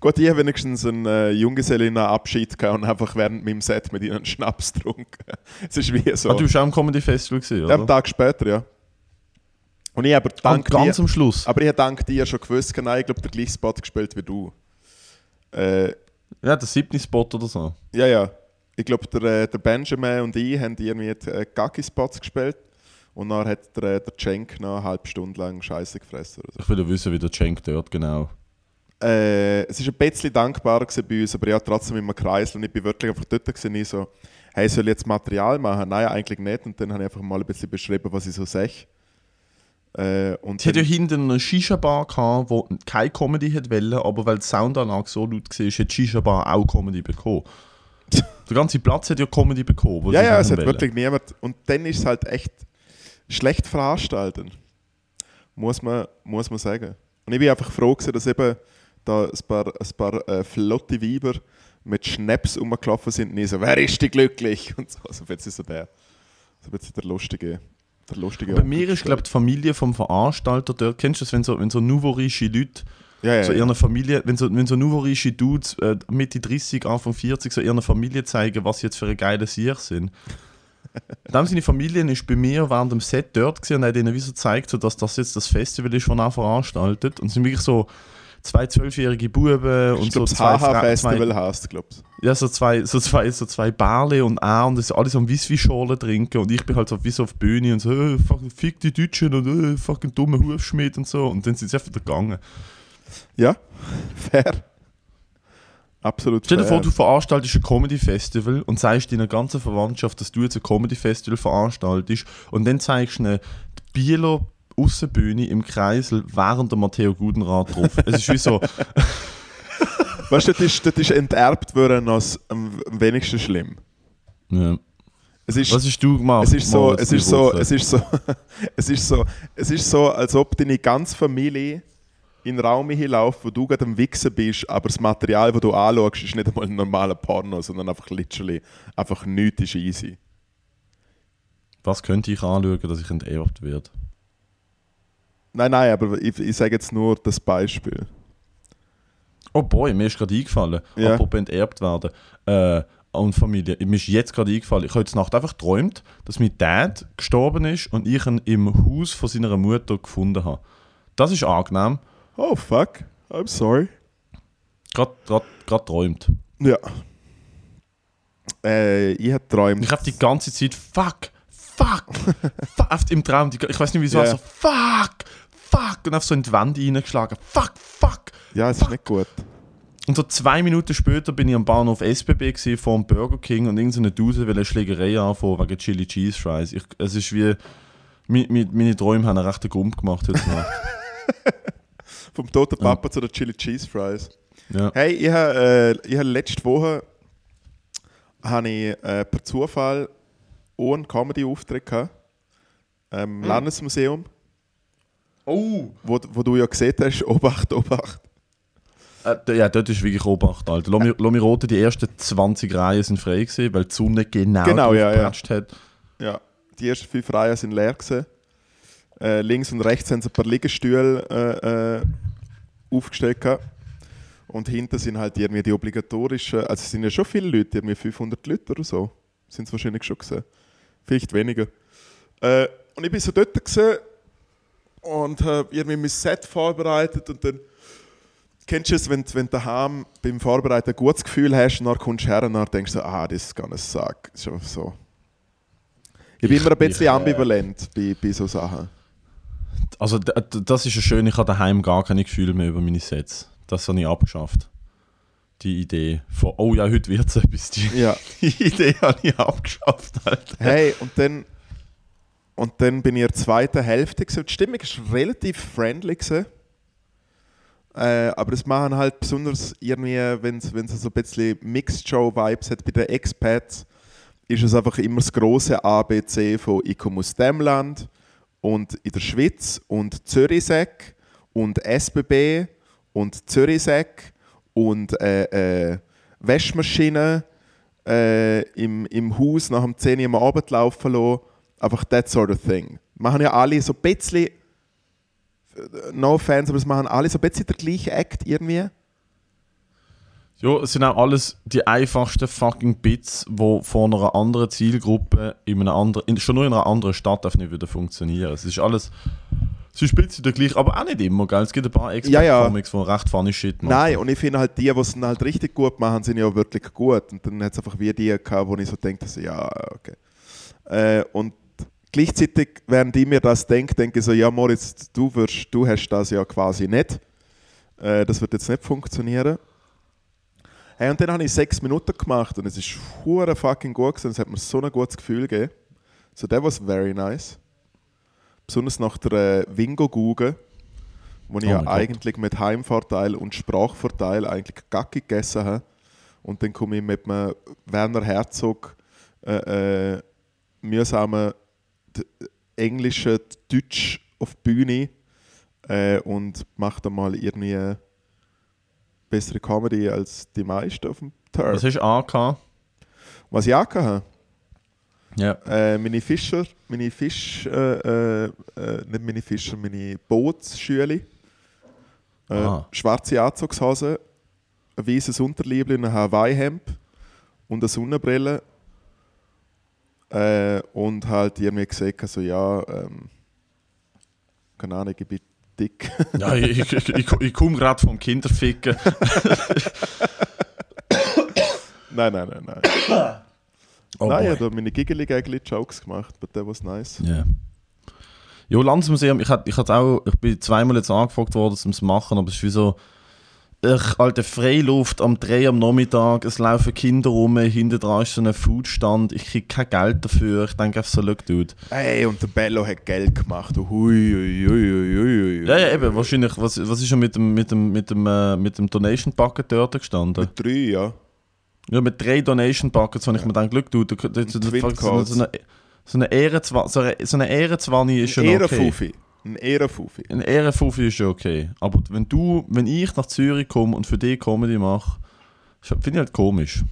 Gut, ich habe wenigstens einen äh, Junggesellinnen-Abschied gehabt und einfach während meinem Set mit ihnen einen Schnaps getrunken. Es ist wie so. Ah, du warst auch am Comedy Festival gesehen, oder? Am Tag später, ja. Und ich aber Am dank ganz dir, am Schluss. aber ich habe dank dir schon gewusst, nein, ich glaube, der gleiche Spot gespielt wie du. Äh, Ja, der siebte Spot oder so. ja, ja. Ich glaube, der, äh, der Benjamin und ich haben irgendwie äh, Gaggi-Spots gespielt. Und dann hat der, äh, der Cenk noch eine halbe Stunde lang Scheiße gefressen. Oder so. Ich will ja wissen, wie der Cenk dort genau. Äh, es war ein bisschen dankbarer bei uns, aber ja, trotzdem immer Kreis. Und ich bin wirklich einfach dort gewesen, ich so, hey, soll ich jetzt Material machen? Nein, eigentlich nicht. Und dann habe ich einfach mal ein bisschen beschrieben, was ich so sehe. Äh, und Sie hat ja hinten eine Shisha-Bar gehabt, wo keine Comedy hätte wollen, aber weil die Soundanlage so laut war, hat die Shisha-Bar auch Comedy bekommen. Der ganze Platz hat ja Comedy bekommen. ja, ja, es hat wollen. wirklich niemand. Und dann ist es halt echt schlecht veranstaltet. Muss man, muss man sagen. Und ich bin einfach froh, gewesen, dass eben da ein paar, ein paar äh, flotte Weiber mit Schnaps rumgelaufen sind und ich so, wer ist die glücklich? Und so, also jetzt ist so der, so jetzt der lustige, der lustige Bei mir ist, glaube ich, die Familie vom Veranstalter dort. Kennst du das, wenn so, wenn so nouveau-riche Leute, ja, ja, so ihrer Familie, wenn so, wenn so nouveau-riche Dudes äh, Mitte 30, Anfang 40, so ihrer Familie zeigen, was sie jetzt für ein geiler Sieg sind. Dann seine Familie ist bei mir während dem Set dort gewesen und hat ihnen wie so gezeigt, so, dass das jetzt das Festival ist, das er veranstaltet. Und sind wirklich so zwei zwölfjährige Buben und so zwei, HH-Festival zwei, heißt glaube ich. ja, so zwei, so zwei, so zwei Barle und A und das alles am Whisky-Schorle trinken und ich bin halt so wie so auf die Bühne und so, äh, fuck, fick die Deutschen und äh, fucking dumme Hufschmied und so und dann sind sie einfach gegangen. Ja, fair. Absolut Stell dir vor, du veranstaltest ein Comedy-Festival und sagst deiner ganzen Verwandtschaft, dass du jetzt ein Comedy-Festival veranstaltest und dann zeigst du ihnen die Bieler Aussenbühne im Kreisel während der Matteo Gudenrat drauf. es ist wie so, Weißt du, das ist, das ist enterbt worden als am wenigsten schlimm. ja. Es ist, was hast du gemacht? es ist so, es ist so, es ist so, es ist so, es ist so, als ob deine ganze Familie in den Raum hinläuft, wo du gerade am Wichsen bist, aber das Material, das du anschaust, ist nicht einmal ein normaler Porno, sondern einfach literally, einfach nichts ist easy. Was könnte ich anschauen, dass ich enterbt werde? Nein, nein, aber ich, ich sage jetzt nur das Beispiel. Oh boy, mir ist gerade eingefallen, Ja. apropos enterbt werden. Äh, und Familie, mir ist jetzt gerade eingefallen, ich habe heute Nacht einfach geträumt, dass mein Dad gestorben ist und ich ihn im Haus von seiner Mutter gefunden habe. Das ist angenehm. Oh fuck, I'm sorry. Gerade geträumt. Ja. Äh, ich habe geträumt. Ich habe die ganze Zeit fuck, fuck, fuck im Traum. Ich weiß nicht wieso, Ja. also fuck, fuck und auf so in die Wand reingeschlagen. Fuck, fuck. Ja, es ist nicht gut. Und so zwei Minuten später bin ich am Bahnhof SBB gewesen, vor dem Burger King und irgendeine Duse will eine Schlägerei anfangen wegen Chili Cheese Fries. Ich, es ist wie, mi, mi, meine Träume haben einen rechten Grund gemacht heute Nacht. Vom toten Papa zu den Chili Cheese Fries. ja. Hey, ich habe äh, ich hab letzte Woche habe ich, äh, per Zufall einen Comedy-Auftritt gehabt. Ähm, Hm. Landesmuseum. Oh! wo, wo du ja gesehen hast, Obacht, Obacht. Äh, ja, dort ist wirklich Obacht, Alter. Lass mich, lass mich roten, die ersten 20 Reihen sind frei gewesen, weil die Sonne genau, Genau, ja, ja. hat. Ja, die ersten fünf Reihen sind leer gewesen. Äh, links und rechts haben sie ein paar Liegestühle äh, äh, aufgestellt gehabt. Und hinten sind halt irgendwie die obligatorischen, also es sind ja schon viele Leute, irgendwie 500 Leute oder so, sind es wahrscheinlich schon gesehen. Vielleicht weniger. Äh, und ich bin so dort gewesen und habe irgendwie mein Set vorbereitet und dann kennst du es, wenn, wenn du daheim beim Vorbereiten ein gutes Gefühl hast und dann kommst du her und dann denkst du, ah, das ist gar nicht Sack. Das ist einfach so. Ich bin Ich- immer ein bisschen ich, äh, ambivalent bei, bei so Sachen. Also, das ist ja schön, ich habe daheim gar keine Gefühle mehr über meine Sets. Das habe ich abgeschafft. Die Idee von, oh ja, heute wird es etwas. Die, Ja. die Idee habe ich abgeschafft, Alter. Hey, und dann, und dann bin ich in der zweiten Hälfte. Gewesen. Die Stimmung war relativ friendly. Äh, aber das machen halt besonders irgendwie, wenn es so ein bisschen Mixed-Show-Vibes hat bei den Expats, ist es einfach immer das große ABC von ich komme aus dem Land und in der Schweiz und Zürichsek und SBB und Zürichsek und äh, äh, Wäschmaschine äh, im, im Haus nach dem 10 Uhr am Abend laufen lassen. Einfach that sort of thing. Machen ja alle so ein bisschen, no offense, aber es machen alle so ein bisschen der gleiche Act irgendwie. Ja, es sind auch alles die einfachsten fucking Bits, die von einer anderen Zielgruppe in einer anderen, in, schon nur in einer anderen Stadt nicht wieder funktionieren. Es ist alles, es ist ein bisschen der gleiche, aber auch nicht immer, gell? Es gibt ein paar Ja, ja. Expert-Comics, die recht funny Shit machen. Nein, und ich finde halt die, die es dann halt richtig gut machen, sind ja wirklich gut. Und dann hat es einfach wie die gehabt, wo ich so denke, so, ja, okay. Äh, und gleichzeitig, während ich mir das denke, denke ich so, ja Moritz, du, wirst, du hast das ja quasi nicht. Äh, das wird jetzt nicht funktionieren. Hey, und dann habe ich sechs Minuten gemacht und es ist hure fucking gut gewesen. Es hat mir so ein gutes Gefühl gegeben. So, that was very nice. Besonders nach der äh, Wingo-Guge, wo ich Oh ja Gott. eigentlich mit Heimvorteil und Sprachvorteil eigentlich Gacki gegessen habe. Und dann komme ich mit einem Werner Herzog äh, äh, mühsamen d- englischen Deutsch auf die Bühne äh, und mache dann mal irgendwie bessere Comedy als die meisten auf dem Turf. Was hast du angehabt? Was ich auch hatte, Ja. äh, meine Fischer, meine Fisch, äh, äh, äh, nicht meine Fischer, meine Bootsschüle. Äh, schwarze Anzugshose, ein weißes Unterliebchen, ein Hawaii-Hemd und eine Sonnenbrille. Äh, und halt irgendwie gesagt, so, ja, ähm, keine Ahnung, ich bin dick. Ja, ich, ich, ich, komme gerade vom Kinderficken. nein, nein, nein, nein. Oh nein, ich habe meine giggly Jokes gemacht, but that was nice. Ja. Jo, Landesmuseum, ich, hat, ich, hat auch, ich bin zweimal jetzt angefragt worden, um es zu machen, aber es ist wie so, ich, alte Freiluft am 3 am Nachmittag, es laufen Kinder rum, hinten dran ist so ein Foodstand, ich kriege kein Geld dafür, ich denke einfach so, look, dude. Hey, und der Bello hat Geld gemacht. Hui, hui, hui, hui, hui. Ja, ja, eben, wahrscheinlich, was, was ist schon mit dem, mit dem, mit dem, äh, mit dem Donation Bucket dort gestanden? Mit drei, ja. Ja, mit drei Donation Buckets habe ich mir gedacht, look, dude, du, du, du, Twin so, eine, so eine Ehrenzwa- so eine, so eine Ehrenzwanni ist schon okay. Ehrenfufi. Ein Ehrenfufi. Ein Ehrenfuffi ist ja okay. Aber wenn du, wenn ich nach Zürich komme und für dich Comedy mache, finde ich halt komisch.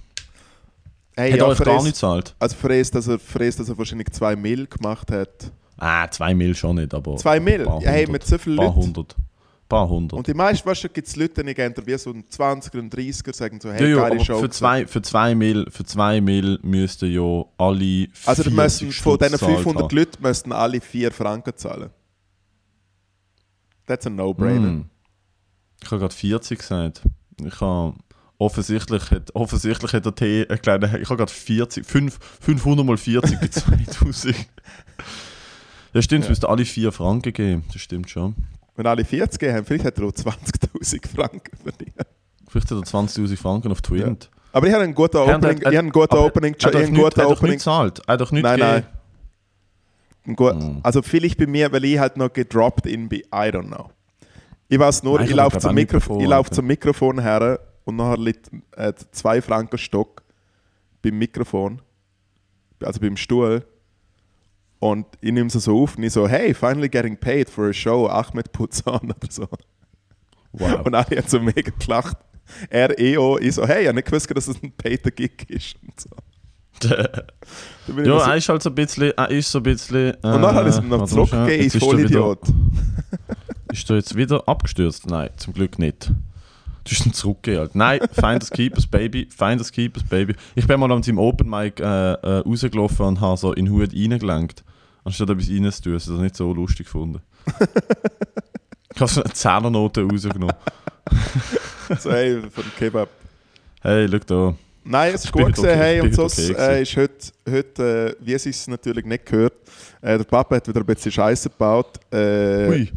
Hey, Hat ja, euch gar nicht zahlt? Also für es, dass er, für es, dass er wahrscheinlich zwei Mil gemacht hat. Ah, zwei Mil schon nicht, aber. Zwei Mil? Paar Ja, hey, hundert. mit so vielen Paar Leuten. hundert. Paar hundert. Und die meisten, weißt du, gibt es Leute, die gehen wie so ein 20er und 30er, sagen so, hey, ja, geile Show. für zwei, für, zwei Mil, für zwei Mil müssten ja alle. also die 40 müssen, von diesen zahlt 500 haben. Leuten müssten alle 4 Franken zahlen. That's a no-brainer. Hm. Ich habe gerade 40 gesagt. Ich habe. Offensichtlich hat, offensichtlich hat der T einen kleinen. Ich habe gerade 40. 5, 500 mal 40 bei 2000. Ja, stimmt, es Ja. müssten alle 4 Franken geben. Das stimmt schon. Wenn alle 40 gegeben haben, vielleicht hat er auch 20'000 Franken verdient. Vielleicht hat er 20.000 Franken auf Twin. Aber ich habe einen guten Er hat- Opening, ich habe einen guten Opening, ich habe einen er hat doch Opening nicht gezahlt. Er hat doch nicht Nein, nein. gegeben. Ein gut, Hm. Also vielleicht bei mir, weil ich halt noch gedroppt in bin, I don't know. Ich weiß nur, Nein, ich laufe das zum, Mikrofon, ich lauf zum Mikrofon her und nachher liegt äh, zwei Franken Stock beim Mikrofon, also beim Stuhl. Und ich nehme es so auf und ich so, hey, finally getting paid for a show, Ahmed Puzan oder so. Wow. Und alle haben so mega gelacht. Er auch, ich so, hey, ich habe nicht gewusst, dass es ein paid Gig ist. Und, so. Ja, so- er ist halt so ein bisschen, er ist so ein bisschen... Äh, und dann habe ich es ihm noch ich ist er wieder- Vollidiot. Ist er jetzt wieder abgestürzt? Nein, zum Glück nicht. Du hast ihn zurückgegeben. Halt. Nein, Finders Keepers Baby, Finders Keepers Baby. Ich bin mal an seinem Open Mic äh, äh, rausgelaufen und habe so in den Hut reingelenkt. Anstatt etwas reinzutun. Das ist nicht so lustig gefunden. ich habe so eine Zehnernote rausgenommen. So, hey, von Kebab. Hey, schau da. Nein, es ist Ich gut gesehen, okay, hey, ich und bin so heute okay äh, ist heute, heute äh, wie es es natürlich nicht gehört, äh, der Papa hat wieder ein bisschen Scheiße gebaut. Äh, Ui.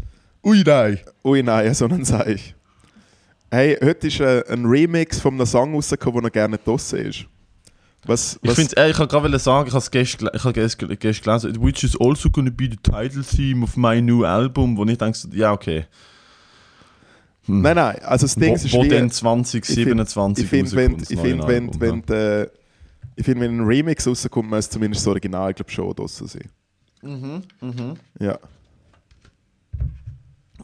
Ui, nein. Ui, nein, so sage ich. Hey, heute ist äh, ein Remix von einem Song rausgekommen, der gerne draussen ist. Was, Ich, was, find's, äh, ich kann gerade sagen, ich habe es gestern, ich gestern, gelesen, which is also to be the title theme of my new album, wo ich denke, ja, okay. Hm. nein, nein, also das Ding wo, ist wo denn 2027 ich finde, wenn, ich find, wenn, Album, wenn, äh, ich find, wenn ein Remix rauskommt, muss zumindest das Original glaub, schon draussen sein. Mhm, Ja.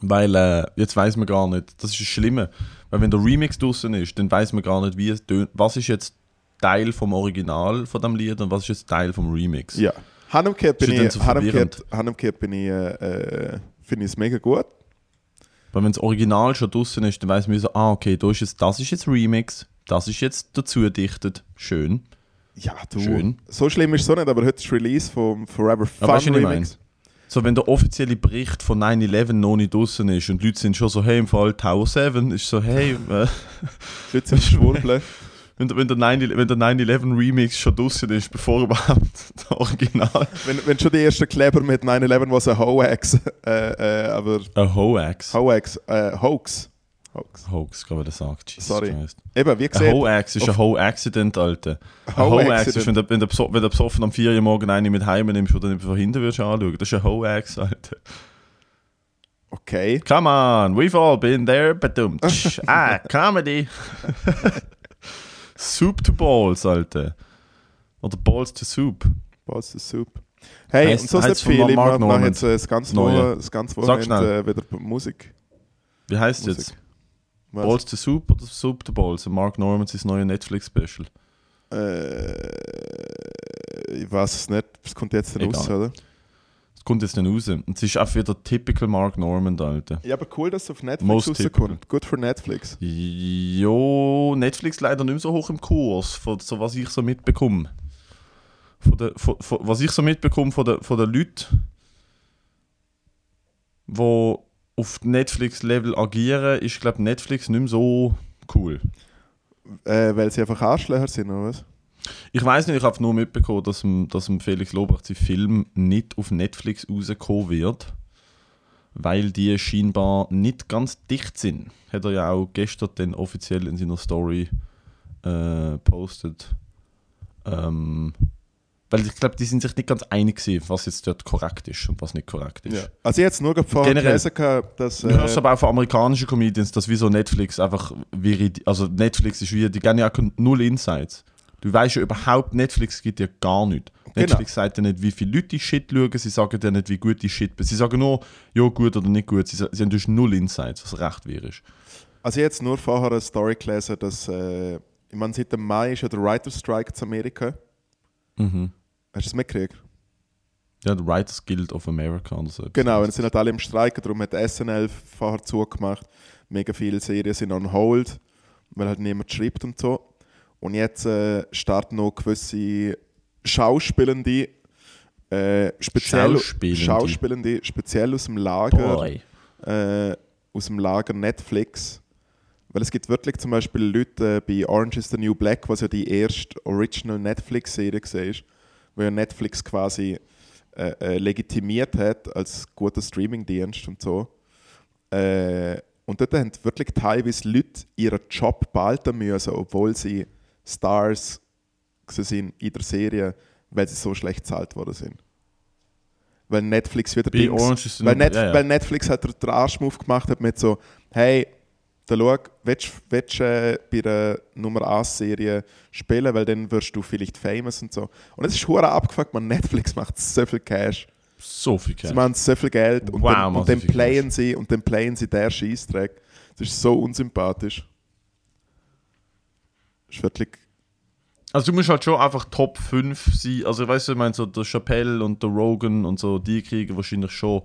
Weil äh, jetzt weiß man gar nicht, das ist das Schlimme, weil wenn der Remix draußen ist, dann weiß man gar nicht, wie es tönt. Was ist jetzt Teil vom Original von dem Lied und was ist jetzt Teil vom Remix? Ja. Handumkehrt bin ja ich, so bin ich, äh, äh, finde ich es mega gut. Weil wenn das Original schon draußen ist, dann weiß man so, ah, okay, da ist jetzt, das ist jetzt Remix, das ist jetzt dazu dichtet. Schön. Ja, du. Schön. So schlimm ist es so nicht, aber heute ist Release vom Forever Fun Aber weißt Remix. So, wenn der offizielle Bericht von 9-11 noch nicht draußen ist und die Leute sind schon so, hey, im Fall Tower 7, ist so, hey, äh, Leute sind schwurbeln. Wenn der, wenn der 9-11 wenn der 9-11 Remix schon draußen ist, bevor überhaupt der Original. wenn, wenn schon die ersten Kleber mit 9-11 was ein Hoax, äh, äh, aber Ein Hoax. Hoax, äh, Hoax. Hoax. Hoax, kann man das sagen. Jesus Sorry. Christ. Eben, wie Ein gesagt, Hoax ist ein Ho-Accident, Alter. Ein Ho-Accident. Hoax ist, wenn du, wenn du, beso wenn du besoffen am 4 Uhr morgen eine mit heim nimmst oder nicht von hinten würdest anschauen. Das ist ein Hoax, Alter. okay. Come on, we've all been there, badum. ah, Comedy. Soup to Balls, Alter. Oder Balls to Soup. Balls the Soup. Hey, Heisst- und sonst nicht heisst von viel. Ich mache jetzt äh, das ganze Neue. Woche, das ganze Wochenende äh, wieder Musik. Wie heißt Musik. jetzt? Was? Balls to Soup oder Soup to Balls? Mark Norman sein neues Netflix-Special. Äh, ich weiß es nicht. Es kommt jetzt Egal. raus, oder? Das kommt jetzt nicht raus. Und es ist auch wieder typical Mark Norman, Alter. Ja, aber cool, dass es auf Netflix Most rauskommt. Gut für Netflix. Jo, Netflix leider nicht mehr so hoch im Kurs, von so was ich so mitbekomme. Von der, von, von, was ich so mitbekomme von den von der Leuten, die auf Netflix-Level agieren, ist, glaube Netflix nicht mehr so cool. Äh, weil sie einfach Arschlöcher sind, oder was? Ich weiß nicht, ich habe nur mitbekommen, dass, dass Felix Lobrecht sein Film nicht auf Netflix rauskommen wird, weil die scheinbar nicht ganz dicht sind. Hat er ja auch gestern dann offiziell in seiner Story äh, postet. Ähm, weil ich glaube, die sind sich nicht ganz einig gewesen, was jetzt dort korrekt ist und was nicht korrekt ist. Ja. Also jetzt nur vorher gelesen, dass... Du hörst Äh, aber auch von amerikanischen Comedians, dass wie so Netflix einfach, wie, also Netflix ist wie, die geben ja auch null Insights. Du weißt ja überhaupt, Netflix gibt dir gar nichts. Genau. Netflix sagt dir nicht, wie viele Leute die Shit schauen, sie sagen dir nicht, wie gut die Shit Sie sagen nur, ja gut oder nicht gut. Sie, sie haben durch null Insights, was recht wäre. also ich jetzt nur vorher eine Story gelesen, dass... Äh, ich meine, seit dem Mai ist ja der Writer's Strike in Amerika. Mhm. Hast du das mitgekriegt? Ja, der Writers Guild of America oder so. Genau, und sind halt alle im Streiken, darum hat SNL vorher zugemacht. Mega viele Serien sind on hold, weil halt niemand schreibt und so. Und jetzt äh, starten noch gewisse Schauspielende, äh, speziell, Schauspielende. Schauspielende, speziell aus dem Lager, äh, aus dem Lager Netflix. Weil es gibt wirklich zum Beispiel Leute äh, bei Orange is the New Black, was ja die erste Original Netflix-Serie war, wo ja Netflix quasi äh, äh, legitimiert hat als guter Streamingdienst und so. Äh, und dort haben wirklich teilweise Leute ihren Job behalten müssen, obwohl sie Stars sind in der Serie, weil sie so schlecht bezahlt worden sind. Weil Netflix wieder Dings- Orange is the weil, Net ja, ja. weil Netflix hat den Arschmove gemacht hat mit so, hey, da schau, willst du äh, bei der Nummer 1 Serie spielen, weil dann wirst du vielleicht famous und so. Und es ist hure abgefuckt, man, Netflix macht so viel Cash. So viel Sie Cash. machen so viel Geld und Wow, dann, und dann playen sie und dann playen sie der Scheißdreck. Das ist so unsympathisch. Das ist wirklich. Also du musst halt schon einfach Top 5 sein. Also weißt du, ich meine, so der Chappelle und der Rogan und so, die kriegen wahrscheinlich schon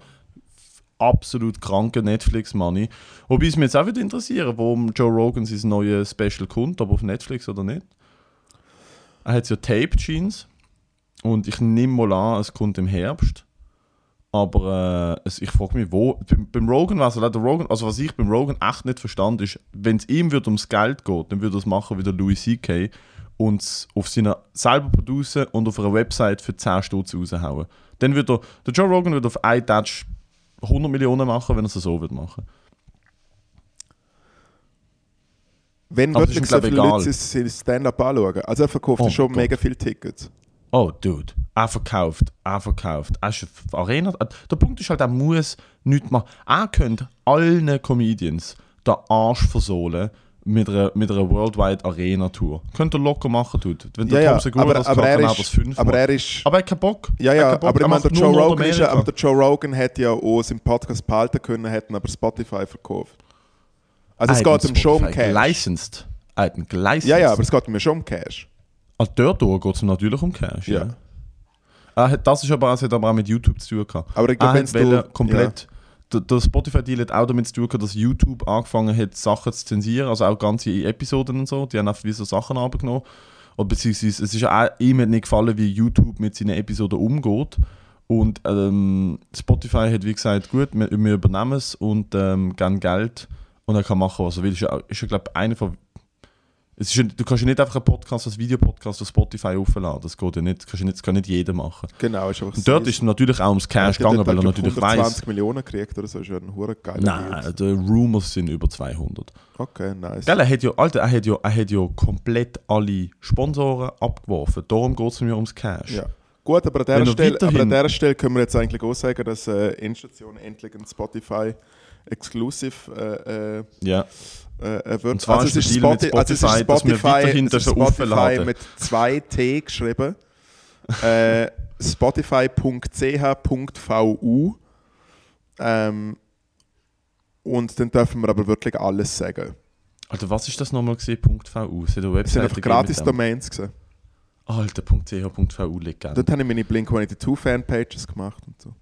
absolut kranke Netflix-Money. Wobei es mich jetzt auch wieder interessieren, wo Joe Rogan sein neues Special kommt, ob auf Netflix oder nicht. Er hat ja Tape Jeans und ich nehme mal an, es kommt im Herbst. Aber äh, ich frage mich, wo. Beim, beim Rogan war es der Rogan, also was ich beim Rogan echt nicht verstand, ist, wenn es ihm wird ums Geld geht, dann würde er es machen wie der Louis C.K. und es auf seiner selber produzieren und auf einer Website für 10 Stutz raushauen. Dann würde er, der Joe Rogan würde auf einen Touch 100 Millionen machen, wenn er es so würde machen. Wenn Aber wirklich so viele Leute sein Stand-up anschauen. Also er verkauft Oh schon Gott. mega viele Tickets. Oh, Dude. Er verkauft, er verkauft. Er eine Arena. Der Punkt ist halt, er muss nichts machen. Er könnte allen Comedians den Arsch versohlen mit einer, mit einer Worldwide Arena Tour. Könnte er locker machen, Dude. Wenn der Ja, ja, Tom Segura aber, das aber, kann, er ist, fünfmal. aber er ist. aber er hat keinen Bock. Ja, ja, Bock. aber ich Er meine, der Joe, Rogan ist, ja- aber der Joe Rogan hat ja auch seinen Podcast behalten können, hätten aber Spotify verkauft. Also es geht ihm schon um Cash. Gelicensed. Er hat einen gelicensed. Ja, ja, aber es geht ihm schon um Cash. Ah, dort geht es natürlich um Cash, ja. Ja. Hat, das ist aber, es hat aber auch mit YouTube zu tun gehabt. Aber ich glaube, du- wollen komplett. Der, der Spotify-Deal hat auch damit zu tun dass YouTube angefangen hat, Sachen zu zensieren, also auch ganze Episoden und so. Die haben einfach wie so Sachen abgenommen. Oder beziehungsweise, es ist ja auch ihm nicht gefallen, wie YouTube mit seinen Episoden umgeht. Und ähm, Spotify hat wie gesagt, gut, wir, wir übernehmen es und ähm, geben Geld und er kann machen, was er will. Ist ja, ist ja glaube ich, einer von. Es ist du kannst ja nicht einfach einen Podcast als Videopodcast auf Spotify aufladen. Das geht ja nicht. Das, kannst ja nicht, das kann nicht jeder machen. Genau, ist einfach Und dort ist es natürlich auch ums Cash gegangen, weil er natürlich weiß. 120 Millionen gekriegt oder so, ist ja ein hure geiler Nein, Deal. die Rumors sind über 200. Okay, nice. Gell, er hat ja, Alter, er hat ja, er hat ja komplett alle Sponsoren abgeworfen. Darum geht es mir ums Cash. Ja. Gut, aber an, der er Stelle, aber an der Stelle können wir jetzt eigentlich auch sagen, dass äh, Endstation endlich ein Spotify Exclusive äh, äh, Ja. äh, wird. Und zwar ist der Deal mit also es ist Spotify, es ist Spotify mit zwei T geschrieben. äh, Spotify.ch.vu ähm, und dann dürfen wir aber wirklich alles sagen. Alter, was ist das nochmal gesehen? .vu? Es Es sind einfach gratis. Domains gewesen. Alter, .ch.vu liegt. Dort habe ich meine Blink-182 Fanpages gemacht und so.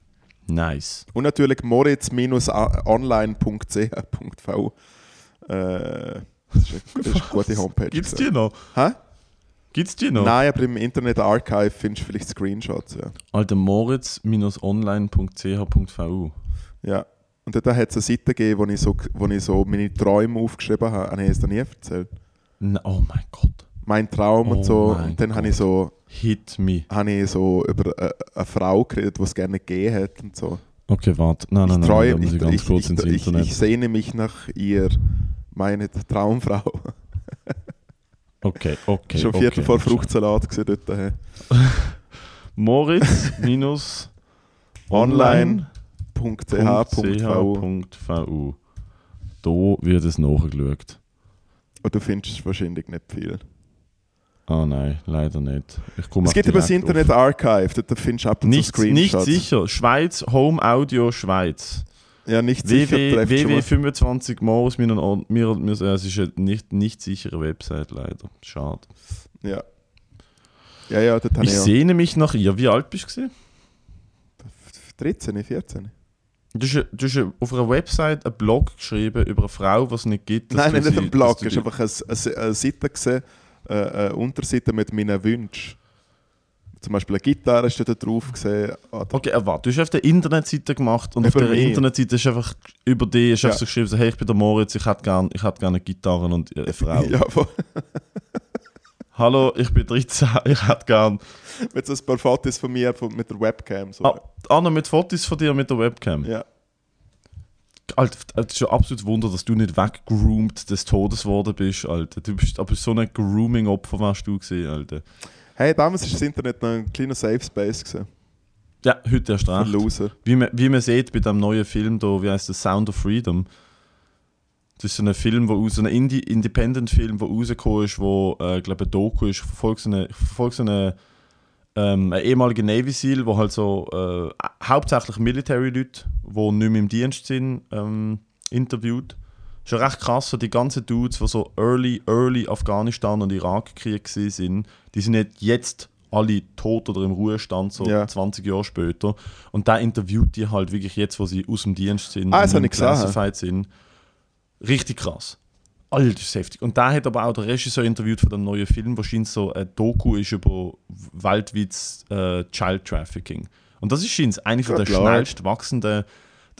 Nice. Und natürlich moritz-online.ch.vu. Äh, das ist eine, das ist eine gute Homepage. Gibt's gewesen. die noch? Hä? Gibt's die noch? Nein, aber im Internet Archive findest du vielleicht Screenshots. Ja. Alter, moritz-online.ch.vu. ja. Und dort hat es eine Seite gegeben, wo ich, so, wo ich so meine Träume aufgeschrieben habe. Habe ich es dir nie erzählt? Na, Oh mein Gott. Mein Traum Oh und so. Und dann habe ich so, Hit me. habe ich so über eine, eine Frau geredet, die es gerne gegeben hat und so. Okay, warte. Nein, nein, ich, nein, träume, muss ich ganz ich, kurz ich, ins ich, Internet. ich sehne mich nach ihr, meine Traumfrau. okay, okay. Schon okay, Viertel vor okay. Fruchtsalat gesehen dort. äh. Moritz minus online .ch.vu ch.vu. Da wird es nachgeschaut. Und du findest wahrscheinlich nicht viel. Ah nein, leider nicht. Es gibt über das Internet auf. Archive, dort findest du ab und zu Nicht, nicht Screenshots. sicher. Schweiz, Home Audio Schweiz. Ja, nicht sicher WW, trefft schon WW mal. 25 Moritz, mir, mir, es ist eine nicht, nicht sichere Website leider. Schade. Ja. Ja, ja, habe Ich sehne mich nach ihr. Wie alt bist du? gewesen? 13, 14. Du hast, du hast auf einer Website einen Blog geschrieben über eine Frau, die es nicht gibt. Nein, nicht sie- ein Blog, es war einfach eine, eine, eine Seite, gewesen, äh, eine Unterseite mit meinen Wünschen. Zum Beispiel eine Gitarre ist dort drauf gesehen. Okay, äh, warte, du hast auf der Internetseite gemacht und Über auf der mich. Internetseite ist einfach über dich ist Ja. einfach so geschrieben, so, hey, ich bin der Moritz, ich hätte gerne ich hätte gerne Gitarren und eine Frau. Ja. Hallo, ich bin 13, ich hätte gerne... mit so ein paar Fotos von mir mit der Webcam. So. Ah, Anna, mit Fotos von dir mit der Webcam. Ja. Alter, es ist ein absolut Wunder, dass du nicht weggeroomt des Todes geworden bist, Alter. Du bist aber so ein Grooming-Opfer warst du gewesen, Alter. Hey, damals war das Internet noch ein kleiner Safe Space. Gewesen, Ja, heute erst recht. Loser. Wie man, wie man sieht bei dem neuen Film da, wie heißt das, Sound of Freedom. Das ist so ein Film, wo so ein Indie Independent-Film, der rausgekommen ist, wo, äh, glaube ein Doku ist, verfolgt so eine, verfolgt so eine ähm, ein ehemaliger Navy SEAL, wo halt so äh, hauptsächlich Military-Leute, die nicht mehr im Dienst sind, ähm, interviewt. Schon recht krass, so die ganzen Dudes, die so early, early Afghanistan und Irakkrieg sind, die sind nicht jetzt alle tot oder im Ruhestand, so Ja. 20 Jahre später. Und da interviewt die halt wirklich jetzt, wo sie aus dem Dienst sind, Ah, und classified sind. Richtig krass. Alter, das ist heftig. Und da hat aber auch der Regisseur interviewt von dem neuen Film, wahrscheinlich so ein Doku ist über weltweites äh, Child Trafficking. Und das ist scheint eine von der schnellst wachsenden,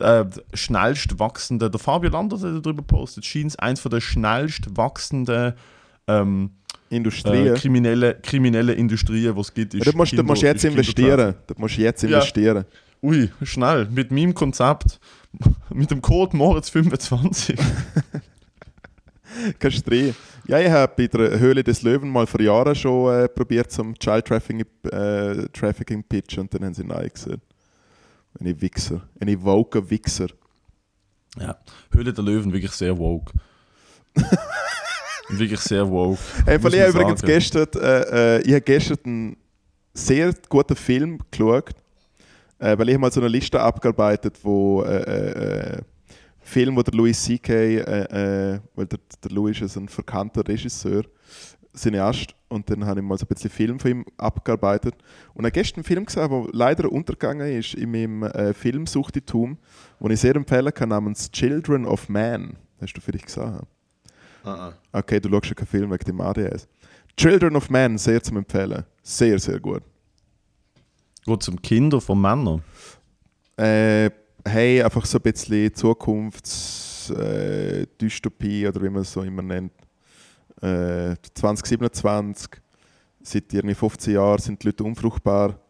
äh, schnellst wachsenden, der Fabio Landert hat darüber gepostet, scheint eins von der schnellst wachsenden ähm, Industrie. äh, kriminelle, kriminelle Industrien, die es gibt. ja, Ist da musst, Kinder- musst du jetzt investieren. Da musst jetzt Ja. investieren. Ui, schnell. Mit meinem Konzept, mit dem Code Moritz25. Kannst du rein. Ja, ich habe bei der Höhle des Löwen mal vor Jahren schon äh, probiert zum Child Trafficking, äh, Trafficking Pitch und dann haben sie Nein gesagt. Eine Wichser. Eine woke Wichser. Ja, Höhle der Löwen, wirklich sehr woke. wirklich sehr woke. Hey, ich habe übrigens sagen. gestern, äh, äh, ich habe gestern einen sehr guten Film geschaut, äh, weil ich mal so eine Liste abgearbeitet, wo äh, Film, wo der Louis C.K., äh, äh, weil der, der Louis ist ein verkannter Regisseur, Cineast, und dann habe ich mal so ein bisschen Film von ihm abgearbeitet. Und ich habe gestern einen Film gesehen, der leider untergegangen ist in meinem äh, Filmsuchtitum, den ich sehr empfehlen kann, namens Children of Man. Hast du vielleicht gesehen? Ah, ah. Okay, du schaust ja keinen Film wegen dem ADS. Children of Man, sehr zum Empfehlen. Sehr, sehr gut. Gut zum Kinder von Männern. Äh, hey, einfach so ein bisschen Zukunftsdystopie äh, oder wie man es so immer nennt. Äh, 2027, seit irgendwie 15 Jahren sind die Leute unfruchtbar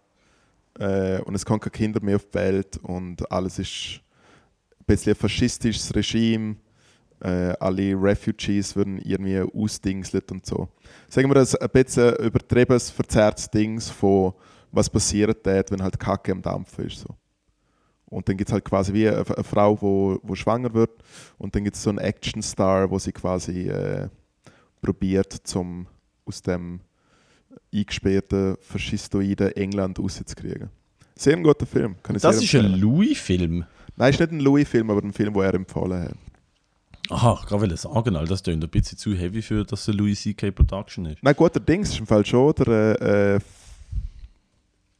äh, und es kommen keine Kinder mehr auf die Welt und alles ist ein bisschen ein faschistisches Regime. Äh, alle Refugees werden irgendwie ausdingselt und so. Sagen wir das ein bisschen übertriebenes, verzerrtes Dings von was passiert wenn halt Kacke am Dampfen ist. So. Und dann gibt es halt quasi wie eine, eine Frau, wo, wo schwanger wird und dann gibt es so einen Actionstar, wo sie quasi äh, probiert, zum aus dem eingesperrten, faschistoiden England rauszukriegen. Sehr ein guter Film. Kann ich Das ist ein. Louis-Film. Nein, ist nicht ein Louis-Film, aber ein Film, den er empfohlen hat. Aha, ich wollte sagen, Alter, das klingt ein bisschen zu heavy für, dass es eine Louis C.K. Production ist. Nein, guter Dings ist im Fall schon der. Äh,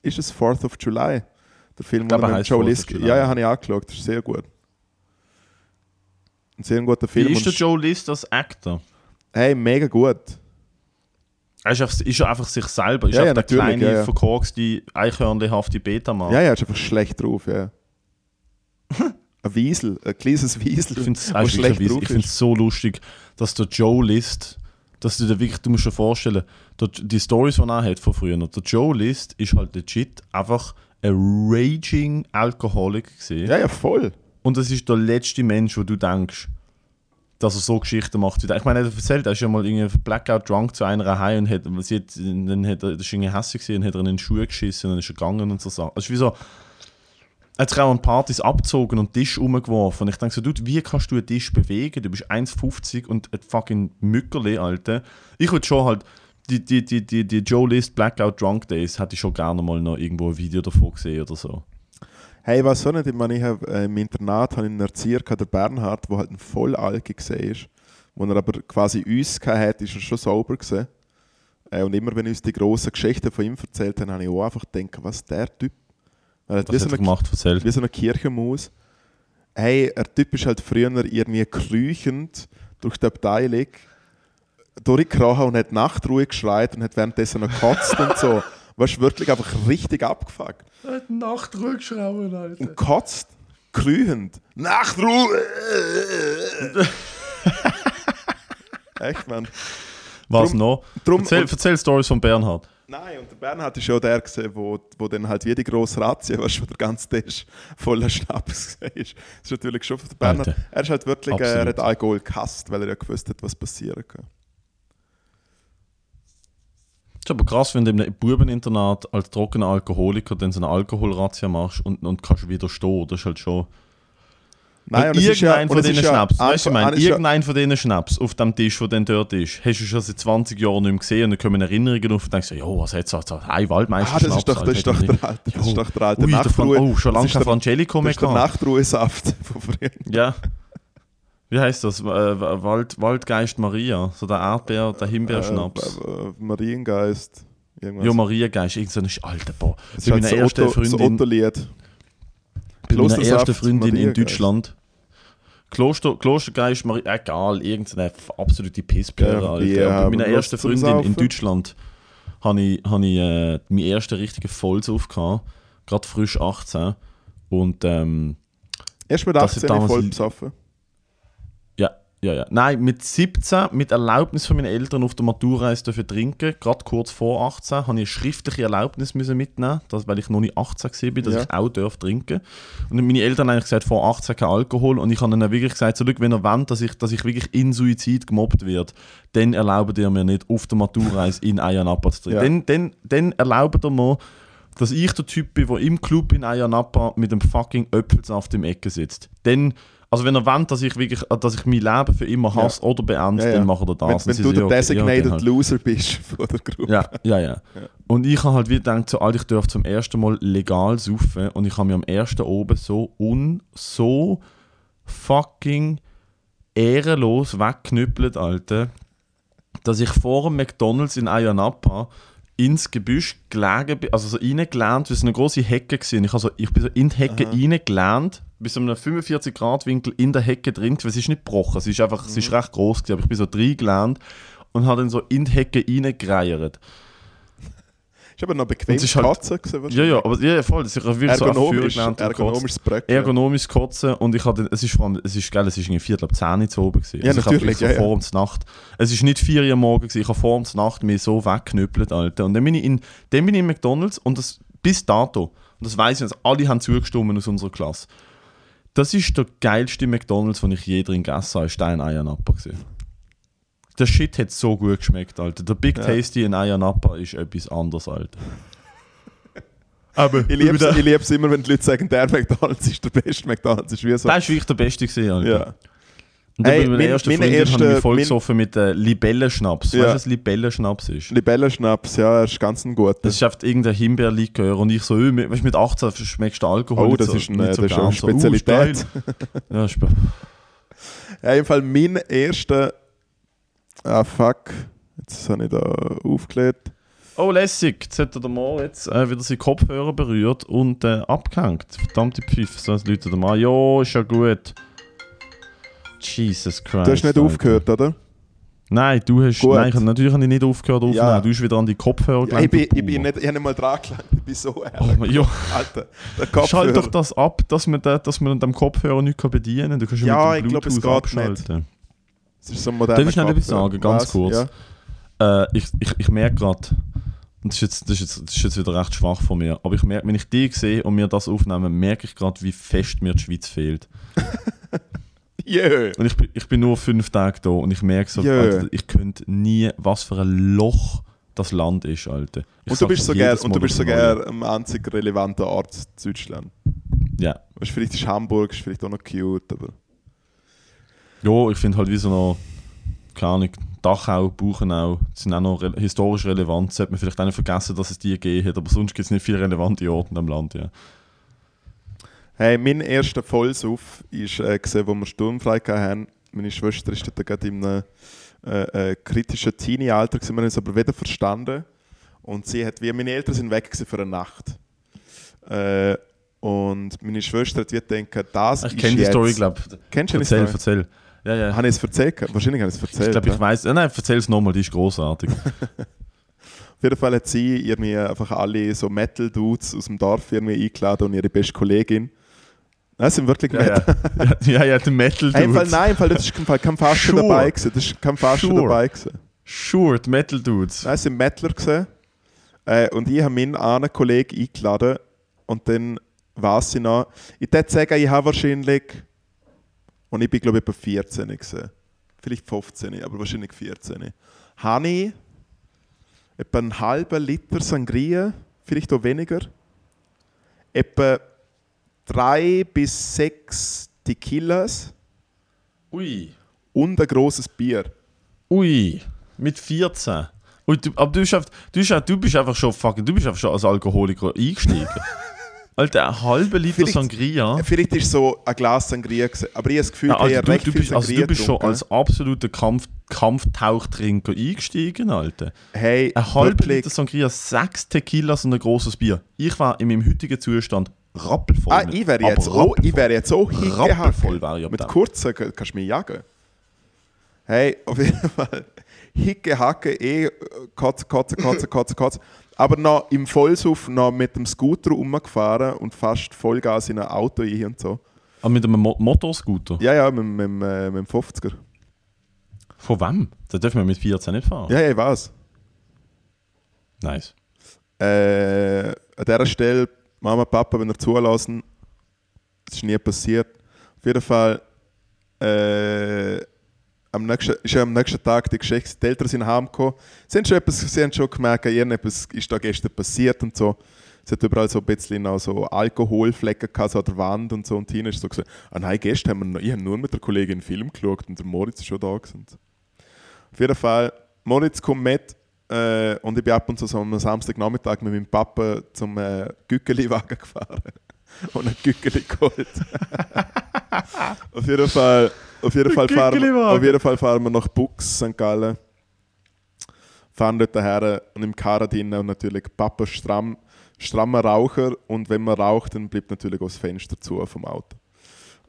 ist es 4th of July? Der Film, Ich glaube, wo er mit Joe 4th of List. July. Ja, ja, habe ich angeschaut. Das ist sehr gut. Ein sehr guter Film. Wie ist der Joe List als Actor? Hey, mega gut. Er ist, einfach, ist er einfach sich selber, ist Ja, ja, einfach der natürlich, kleine, ja, ja. verkorkste, eichhörnlehafte Beta-Mann. Ja, ja, ist einfach schlecht drauf, ja. ein Wiesel, ein kleines Wiesel, Ich finde es so lustig, dass der Joe List, dass du dir wirklich, du musst dir vorstellen, der, die Stories, die er hat von früher, der Joe List ist halt legit einfach ein raging Alkoholic gesehen. Ja, ja, voll. Und das ist der letzte Mensch, wo du denkst, dass er so Geschichten macht. Ich meine, er hat erzählt, er ist ja mal irgendwie blackout drunk zu einer heim und hat, sie hat, dann hat er, das ist irgendwie hässlich gesehen, hat er in den Schuh geschissen und dann ist er gegangen und so Sachen. Ist wie so, er hat sich auch an Partys abgezogen und Tisch umgeworfen. Und ich denke so, Dude, wie kannst du einen Tisch bewegen? Du bist 1,50 und ein fucking Mückerli, Alter. Ich würde schon halt, die, die, die, die, die Joe List Blackout Drunk Days hätte ich schon gerne mal noch irgendwo ein Video davon gesehen oder so. Hey, was so nicht, ich meine, ich hab, äh, im Internat habe ich einen Erzieher gehabt, der Bernhard, der halt ein Vollalki gesehen ist. Wo er aber quasi uns hat, ist er schon sauber gesehen. Äh, und immer wenn uns die grossen Geschichten von ihm erzählt haben, habe ich auch einfach gedacht, was der Typ. Er hat wie Was so hat er eine gemacht? Erzähl. wie so eine Kirchenmaus. Hey, der Typ ist halt früher irgendwie krüchend durch die Abteilung durchgekrochen und hat Nachtruhe geschreit und hat währenddessen noch gekotzt und so. Weißt du, wirklich einfach richtig abgefuckt. Er hat Nachtruhe geschrauen, Alter. Und kotzt, krüchend. Nachtruhe! Echt, Mann. Was Drum- noch? drum- erzähl, erzähl Stories von Bernhard. Nein, und der Bernhard ist ja der gesehen, wo, wo dann halt wie die grosse Razzia, weißt du, wo der ganze Tisch voller Schnaps war. Das ist natürlich schon für den Bernhard. Alter. Er ist halt wirklich, äh, er Absolut. hat Alkohol gehasst, weil er ja gewusst hat, was passieren kann. Das ist aber krass, wenn du einem Bubeninternat als trockener Alkoholiker dann so eine Alkoholrazzia machst und, und kannst widerstehen. Das ist halt schon. Nein, und es irgendein ja- von es ja Schnaps, weißt du, ich meine, es ist ja- irgendein von diesen Schnaps auf dem Tisch, der dann dort ist, hast du schon seit 20 Jahren nicht mehr gesehen und dann kommen Erinnerungen auf und denkst, jo, was hat's so, ein Waldmeister Ah, das ist doch, das ist doch der alte, das ist doch der alte Ui, der Fran Nachtruhe. oh, schon lange das kein Frangelico Das mehr ist der. Nachtruhesaft von früher. Ja. Wie heißt das? Äh, Wald, Waldgeist Maria, so der Erdbeer, der Himbeerschnaps. Äh, äh, Mariengeist. Irgendwas. Jo, Mariengeist, irgend so ein alter Boah. das ist halt das Otto- das Freundin, Otto-Lied. bei meiner ersten Freundin in. Deutschland. Kloster, Klostergeist, Maria, egal, irgendeine absolute Pissbäre, Ja, bei meiner ersten Freundin in? Deutschland habe ich, hab ich äh, meinen ersten richtigen Vollsauf gehabt. Gerade frisch 18. Und ähm, Erst mit Das 18 ist damals- voll besoffen. Ja, ja. Nein, mit 17, mit Erlaubnis von meinen Eltern auf der Maturreise dürfen trinken, gerade kurz vor 18, habe ich eine schriftliche Erlaubnis müssen mitnehmen, das, weil ich noch nicht 18 war, dass Ja. ich auch darf trinken. Und meine Eltern haben eigentlich gesagt, vor 18 kein Alkohol und ich habe ihnen wirklich gesagt, «Schau, wenn ihr wollt, dass ich, dass ich wirklich in Suizid gemobbt werde, dann erlaubt ihr mir nicht, auf der Maturreise in Ayanapa zu trinken. Ja. Dann, dann, dann erlaubt ihr mir, dass ich der Typ bin, der im Club in Ayanapa mit dem fucking Öpfelsaft im Ecke sitzt. Dann, also wenn ihr wollt, dass ich wirklich, dass ich mein Leben für immer Ja. hasse oder beende, Ja, ja. dann macht ihr das. Wenn, wenn du der ja, okay, ja, designated dann halt. Loser bist von der Gruppe. Ja, ja, ja. Und ich habe halt wieder gedacht, so, Alter, ich darf zum ersten Mal legal saufen und ich habe mir am ersten oben so un, so fucking ehrenlos weggeknüppelt, Alter, dass ich vor dem McDonalds in Ayanapa ins Gebüsch gelegen bin, also so reingelernt, weil es eine große Hecke war. Ich, also, ich bin so in die Hecke reingelernt, bis zu einem 45-Grad-Winkel in der Hecke drin, weil es ist nicht gebrochen, es ist einfach, es ist recht groß gewesen, aber ich bin so reingelernt und habe dann so in die Hecke reingereiert. Ist aber noch bequem ist halt- Katzen gewesen, Ja, ja, aber ja, ja, voll. Das ist wirklich so Ergonomisch, ergonomisches Bröckchen. ergonomisch kotzen und ich hatte, es ist vor allem, es ist geil, es ist irgendwie Viertel ab 10 Uhr zu oben gewesen. Ja, also ich habe natürlich, wirklich so ja, ja. vor uns Nacht, es ist nicht 4 Uhr am Morgen gewesen, ich habe vor Nacht mir so weggeknüppelt, Alter. Und dann bin ich in, dann bin ich in McDonalds und das, bis dato, und das weiß ich, also alle haben zugestimmt aus unserer Klasse, das ist der geilste McDonalds, den ich je drin gegessen habe, ist der in Ayanapa gewesen. Der Shit hat so gut geschmeckt, Alter. Der Big Ja. Tasty in Ayanapa ist etwas anderes, Alter. Aber Ich liebe es immer, wenn die Leute sagen, der McDonalds ist der beste McDonalds. Ist wie so. Das war wirklich der Beste, gewesen, Alter. Ja. Und dann Hey, bei meiner mein- ersten meine Freundin ich mich erste- voll gesoffen mit äh, Libellenschnaps. Ja. Weißt du, was Libellenschnaps ist? Libellenschnaps, ja, ist ganz ein guter. Das ist einfach irgendein Himbeerlikör und ich so, öh, mit, weißt, du, mit 18 schmeckst du Alkohol Oh, das so, ist nicht so das ist eine So, uh, Spezialität. ist ja, Ja, in Fall mein erster. Ah, fuck. Jetzt habe ich da aufgelegt. oh, lässig. Jetzt hat der Mann jetzt äh, wieder seinen Kopfhörer berührt und äh, abgehängt. Verdammte Pfeife, so als Leute der Mann. Ja, ist ja gut. Jesus Christ. Du hast nicht Alter. aufgehört, oder? Nein, du hast. Gut. Nein, ich, natürlich habe ich nicht aufgehört aufzunehmen. Ja. Du hast wieder an die Kopfhörer Ja, ich, bin, ich, bin nicht, ich habe nicht mal dran gelangt. Ich bin so Oh, ehrlich. ja. Alter, der Kopfhörer. Schalt doch das ab, dass man, da, dass man an dem Kopfhörer nicht bedienen kann. Du kannst Ja, mit dem ich glaub, es Bluetooth geht abschalten. Das ist so ein moderner Darf ich schnell etwas sagen, ganz Was? kurz? Ja. Äh, ich, ich, ich merke gerade, und das ist, jetzt, das, ist jetzt, das ist jetzt wieder recht schwach von mir, aber ich merke, wenn ich die sehe und mir das aufnehme, merke ich gerade, wie fest mir die Schweiz fehlt. Yeah. Und ich, bin- ich bin nur fünf Tage da und ich merke so, Ja. Alter, ich könnte nie, was für ein Loch das Land ist, Alter. Ich Und du bist sogar, und du bist sogar am einzig relevanten Ort in Deutschland. Ja. Weißt, vielleicht ist Hamburg ist vielleicht auch noch cute, aber. Ja, ich finde halt wie so noch, keine Ahnung, Dachau, Buchenau sind auch noch re historisch relevant. Sollte man vielleicht auch nicht vergessen, dass es die gegeben hat, aber sonst gibt es nicht viele relevante Orte in dem Land, ja. Hey, mein erster Vollsuff war, äh, gewesen, wo wir sturmfrei hatten. Meine Schwester ist dort gerade in einem äh, äh, kritischen Teenie-Alter, wir haben es aber wieder verstanden. Und sie hat, wie meine Eltern sind weg für eine Nacht. Äh, und meine Schwester hat gedacht, das Ich ist kenne die. Story, glaube ich. Kennst du die Story? erzähl. Ja, ja. Habe ich es erzählt? Wahrscheinlich habe ich es Ich erzählt. glaube, ich ja. weiß. Äh, nein, erzähl es nochmal, die ist großartig. Auf jeden Fall hat sie irgendwie einfach alle so Metal-Dudes aus dem Dorf irgendwie eingeladen und ihre beste Kollegin. Nein, sind wirklich ja, Metal. ja. ja, ja, der Metal Dudes. nein, im Fall, das ist kein, Fall kein Faschen Sure. dabei gewesen. Das ist kein Faschen Sure. dabei gewesen. Sure, die Metal Dudes. Nein, sind Mettler gewesen. Äh, und ich habe meinen einen Kollegen eingeladen und dann weiß ich noch, ich würde sagen, ich habe wahrscheinlich, und ich bin glaube ich etwa 14 gewesen. vielleicht 15, aber wahrscheinlich 14, habe ich etwa einen halben Liter Sangria, vielleicht auch weniger, etwa drei bis sechs Tequilas Ui. und ein grosses Bier. Ui. Mit 14. Ui, du, aber du bist, einfach, du, bist, du bist einfach schon fucking, du bist einfach schon als Alkoholiker eingestiegen. Alter, ein halber Liter Vielleicht- Sangria. Vielleicht ist so ein Glas Sangria gewesen, aber ich habe das Gefühl, Ja, Alter, du, recht du, viel bist, also du bist schon als absoluter Kampf, Kampftauchtrinker eingestiegen, Alter. Hey, Ein halber. Liter Sangria, sechs Tequilas und ein großes Bier. Ich war in meinem heutigen Zustand rappelvoll. Ah, ich wäre Aber jetzt, auch, ich wäre jetzt auch hingehackt. Mit kurzen kannst du mich jagen. Hey, auf jeden Fall. Hicke, Hacke, eh, kotzen, kotzen, kotzen, kotzen, kotzen. Aber noch im Vollsuff noch mit dem Scooter rumgefahren und fast Vollgas in ein Auto ein und so. Ah, mit einem Mo Motorscooter? Ja, ja, mit, mit, mit, mit dem 50er. Von wem? Da dürfen wir mit 14 nicht fahren. Ja, ja, ich weiß. Nice. Äh, an dieser Stelle, Mama, Papa, wenn ihr zulassen, das ist nie passiert. Auf jeden Fall, äh, am nächsten, ist am nächsten Tag die Geschichte, die Eltern sind heimgekommen. Sie haben schon, etwas, sie haben schon gemerkt, irgendetwas ist da gestern passiert und so. Sie hat überall so ein bisschen so Alkoholflecken gehabt, so an der Wand und so. Und Tina ist so gesagt, ah nein, gestern haben wir ich habe nur mit der Kollegin einen Film geschaut und der Moritz ist schon da gewesen. Auf jeden Fall, Moritz kommt mit äh, und ich bin ab und zu so am Samstagnachmittag mit meinem Papa zum äh, Gückeli-Wagen gefahren und ein Gückeli geholt. auf jeden Fall, auf jeden Fall, fahren auf jeden Fall fahren wir nach Bux, St. Gallen. Fahren dort her und im Karren drinnen und natürlich Papa stramm, strammer Raucher und wenn man raucht, dann bleibt natürlich auch das Fenster zu vom Auto.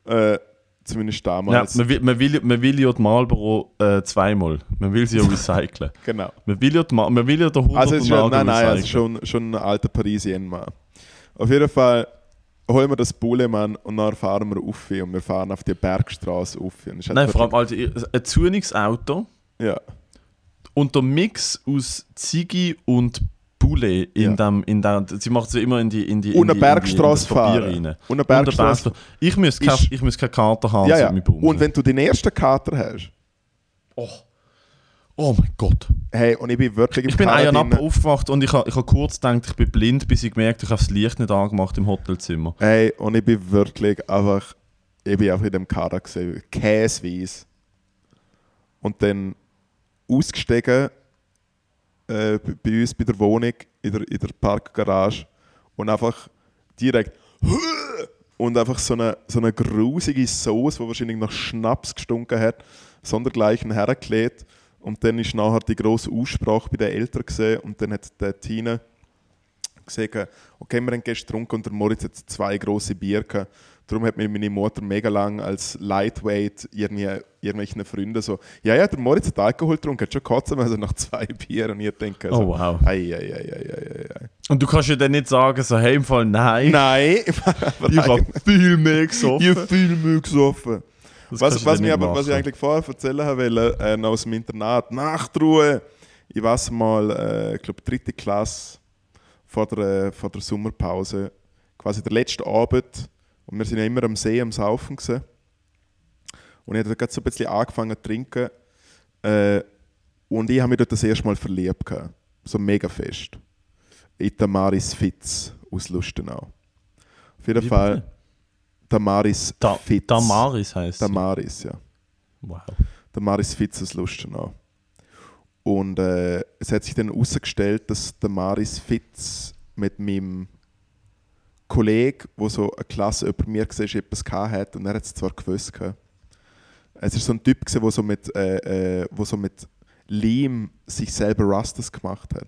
Äh, zumindest Ja, damals. man, will, man, will, man will ja die Marlboro äh, zweimal. Man will sie ja recyceln. genau. man, will ja die, Ma- man will ja den 100 Also es ist schon, nein, nein, also schon, schon ein alter Parisien Mann. Auf jeden Fall holen wir das Bullemann und dann fahren wir auf und wir fahren auf die Bergstraße auf. Nein, vor allem Alter, ein Zunix-Auto Ja, und der Mix aus Ziggy und Bulle in Ja. dem, in dem, sie macht sie immer in die in die Und in eine in das Papier fahren. Und eine Und eine. Bergstrasse. Ich muss keine, ich muss keine Karte haben, ja, ja. Und wenn du den ersten Kater hast, oh. oh mein Gott. hey, und ich bin wirklich im Ich bin einen aufgewacht und ich habe ich ha kurz gedacht, ich bin blind, bis ich gemerkt habe, ich habe das Licht nicht angemacht im Hotelzimmer. Hey, und ich bin wirklich einfach, ich bin einfach in dem Kader gesehen, käseweiss. Und dann ausgestiegen äh, bei uns bei der Wohnung, in der, in der Parkgarage und einfach direkt und einfach so eine, so eine grusige Sauce, die wahrscheinlich nach Schnaps gestunken hat, sondergleichen hergelegt. Und dann ist nachher die grosse Aussprache bei den Eltern gesehen und dann hat der Tina gesagt, okay, wir haben gestern getrunken und der Moritz hat zwei große Bier gehabt. Darum hat mir meine Mutter mega lang als Lightweight irgendwie, irgendwelchen Freunden so, ja, ja, der Moritz hat Alkohol getrunken, hat schon kotzen, also nach zwei Bier und ihr denkt so, Oh wow. ei, ei, ei, ei. Und du kannst ja dann nicht sagen, so, hey, im Fall nein. Nein, Ich habe viel mehr gesoffen. ich habe viel mehr gesoffen. Das Was, was, mir aber, was ich eigentlich vorher erzählen wollte, äh, noch aus dem Internat, Nachtruhe. Ich weiß mal, äh, ich glaube, dritte Klasse vor der, vor der Sommerpause, quasi der letzte Abend. Und wir sind ja immer am See am Saufen. Gewesen. Und ich habe gerade so ein bisschen angefangen zu trinken. Äh, und ich habe mich dort das erste Mal verliebt. Gehabt. So mega fest. In Tamaris Fitz aus Lustenau. Auf jeden Wie Fall bitte? Tamaris Da, Fitz. Damaris heisst sie. Damaris, ja. Wow. Der Maris Fitz aus Lustenau. Und äh, es hat sich dann herausgestellt, dass der Maris Fitz mit meinem Kollegen, der so eine Klasse über mir war, etwas gehabt hat und er hat es zwar gewusst. Es war so ein Typ, der so mit, äh, äh, wo so mit Leim sich selber Rastas gemacht hat.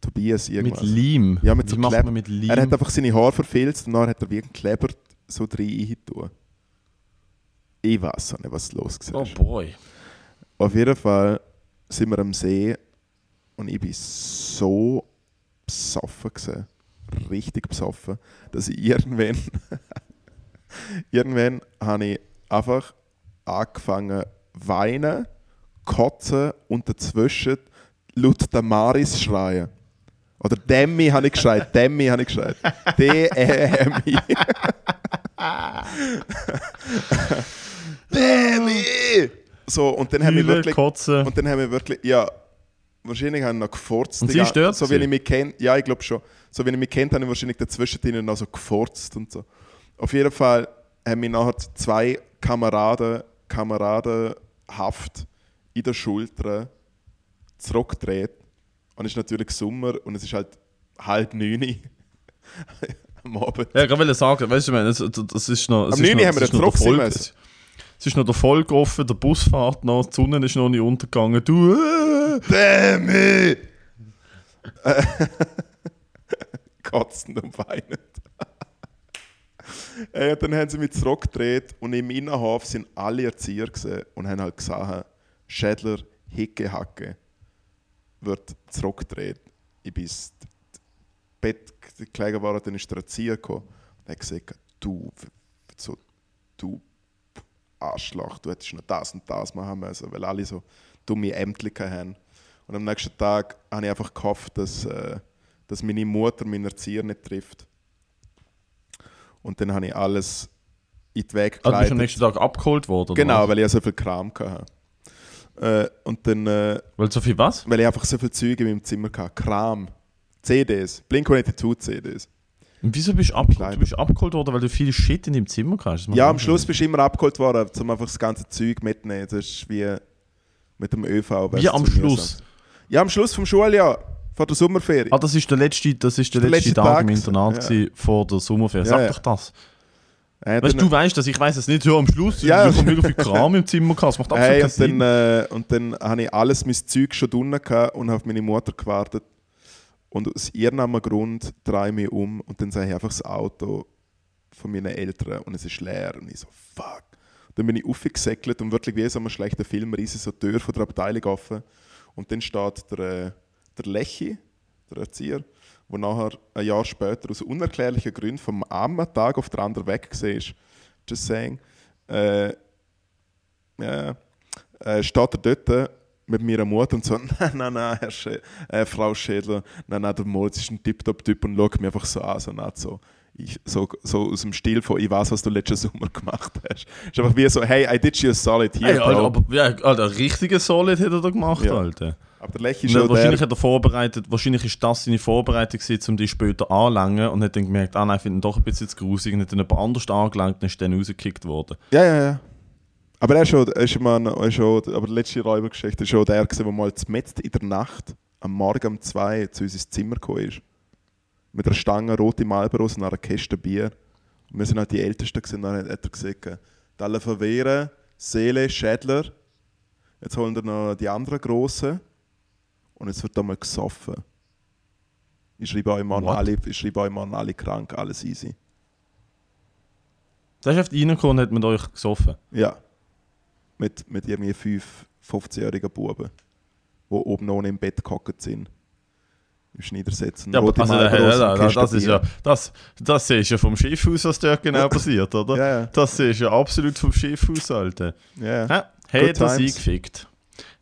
Tobias irgendwas. Mit Leim. Ja, mit Wie so macht Kleb- man mit Leim? Er hat einfach seine Haare verfilzt und dann hat er wie einen Kleber so drin tun. Ich weiß auch nicht, was los war. oh boy. Auf jeden Fall sind wir am See und ich bin so besoffen gewesen, richtig besoffen, dass ich irgendwann, irgendwann habe ich einfach angefangen weinen, kotzen und dazwischen laut Damaris schreien. Oder Demi habe ich geschreit, Demi habe ich geschreit. D-E-M-I. Demi! So, und dann haben wir wirklich... kotzen. Und dann haben wir wirklich, ja, wahrscheinlich haben noch gefurzt. Und sie dort So wie ich mich kenne, ja, ich glaube schon. So wie ich mich kennt, habe ich wahrscheinlich dazwischen noch so gefurzt und so. Auf jeden Fall haben mich nachher zwei Kameraden, Kameradenhaft in der Schulter zurückgedreht. Und es ist natürlich Sommer und es ist halt halb neun am Abend. Ja, ich wollte sagen, weißt du, meine, das, das ist noch. Am ist 9 noch- haben wir müssen. es- ist noch der Folge offen, der Bus fährt noch, die Sonne ist noch nicht untergegangen. Du, äh, Damn it! Kotzend und weinend. Ey, und dann haben sie mich zurückgedreht und im Innenhof sind alle Erzieher und haben halt gesagt, Schädler, Hicke, Hacke wird zurückgedreht. Ich bin ins Bett gelegen worden, dann ist der Erzieher gekommen und hat gesagt, du, so, du Arschloch, du hättest noch das und das machen müssen, weil alle so dumme Ämter haben. Und am nächsten Tag habe ich einfach gehofft, dass, äh, dass meine Mutter meinen Erzieher nicht trifft. Und dann habe ich alles in die Wege also bist du am geleitet. nächsten Tag abgeholt worden? oder genau, weil ich ja so viel Kram hatte. Äh, und dann, äh, Weil so viel was? weil ich einfach so viel Zeug in meinem Zimmer hatte. Kram, CDs, Blink-182 CDs. Und wieso bist du abgeholt? Du bist abgeholt worden, weil du viel Shit in deinem Zimmer hast. Ja, am Schluss bist du immer abgeholt worden, um einfach das ganze Zeug mitzunehmen. Das ist wie mit dem ÖV. Wie am Schluss. mühsam. Ja, am Schluss vom Schuljahr, vor der Sommerferie. Ah, das ist der letzte, das ist der Der letzte, letzte Tag, Tag im Internat ja. vor der Sommerferien. Sag ja. doch das. Äh, Weißt du, weißt das, ich weiß es nicht. Ja, am Schluss, Ja. ich habe mega viel Kram im Zimmer gehabt. Das macht absolut Hey, und Sinn. dann, äh, und dann habe ich alles mein Zeug schon drinnen gehabt und habe auf meine Mutter gewartet. Und aus irgendeinem Grund drehe ich mich um und dann sehe ich einfach das Auto von meinen Eltern und es ist leer. Und ich so, fuck. Dann bin ich aufgesäckelt und wirklich wie so einem schlechten Film riese so die Tür von der Abteilung offen. Und dann steht der, äh, der Lechi, der Erzieher, der nachher ein Jahr später aus unerklärlichen Gründen vom einen Tag auf den anderen weg war. Just saying. Äh, ja, äh, steht er dort mit meiner Mutter und so, nein, nein, nein, Herr Schä äh, Frau Schädler, nein, nein, der Moritz ist ein Tipptopp-Typ und schaut mich einfach so an, so, nicht so, ich, so, so aus dem Stil von, ich weiß, was du letzten Sommer gemacht hast. ist einfach wie so, hey, I did you a solid here, Hey. Alter, aber ja, Alter, richtige Solid hat er da gemacht, Ja. Alter. aber der Lech ist schon wahrscheinlich der, hat er vorbereitet, wahrscheinlich ist das seine Vorbereitung gewesen, um die später anzulangen und hat dann gemerkt, ah nein, ich finde ihn doch ein bisschen zu grusig und hat dann jemand anders angelangt und ist dann rausgekickt worden. ja, ja, ja. Aber er ist schon, er ist immer, er ist schon, aber die letzte Räubergeschichte ist schon der gewesen, der mal mitten in der Nacht, am Morgen um zwei zu uns ins Zimmer gekommen ist. Mit einer Stange rote Marlboros und einer Kiste Bier. Und wir sind halt die Ältesten gewesen, dann hat er gesagt, Dalle verwehren, Seele, Schädler. Jetzt holen wir noch die anderen Grossen. Und jetzt wird da mal gesoffen. Ich schreibe euch What? alle, ich schreibe euch morgen alle krank, alles easy. Da ist einfach reingekommen und hat mit euch gesoffen. Ja. Mit, mit irgendwie fünf 15-jährigen Buben, die oben ohne im Bett gehockt sind. Im Schneidersetzen. Ja, also, Marlboros ja, und ja, das, ist ja, das, das siehst du ja vom Schiff aus, was dort genau passiert, oder? Ja, ja. Das siehst du ja absolut vom Schiff aus, Alter. Ja. Hä? Hat er sie gefickt?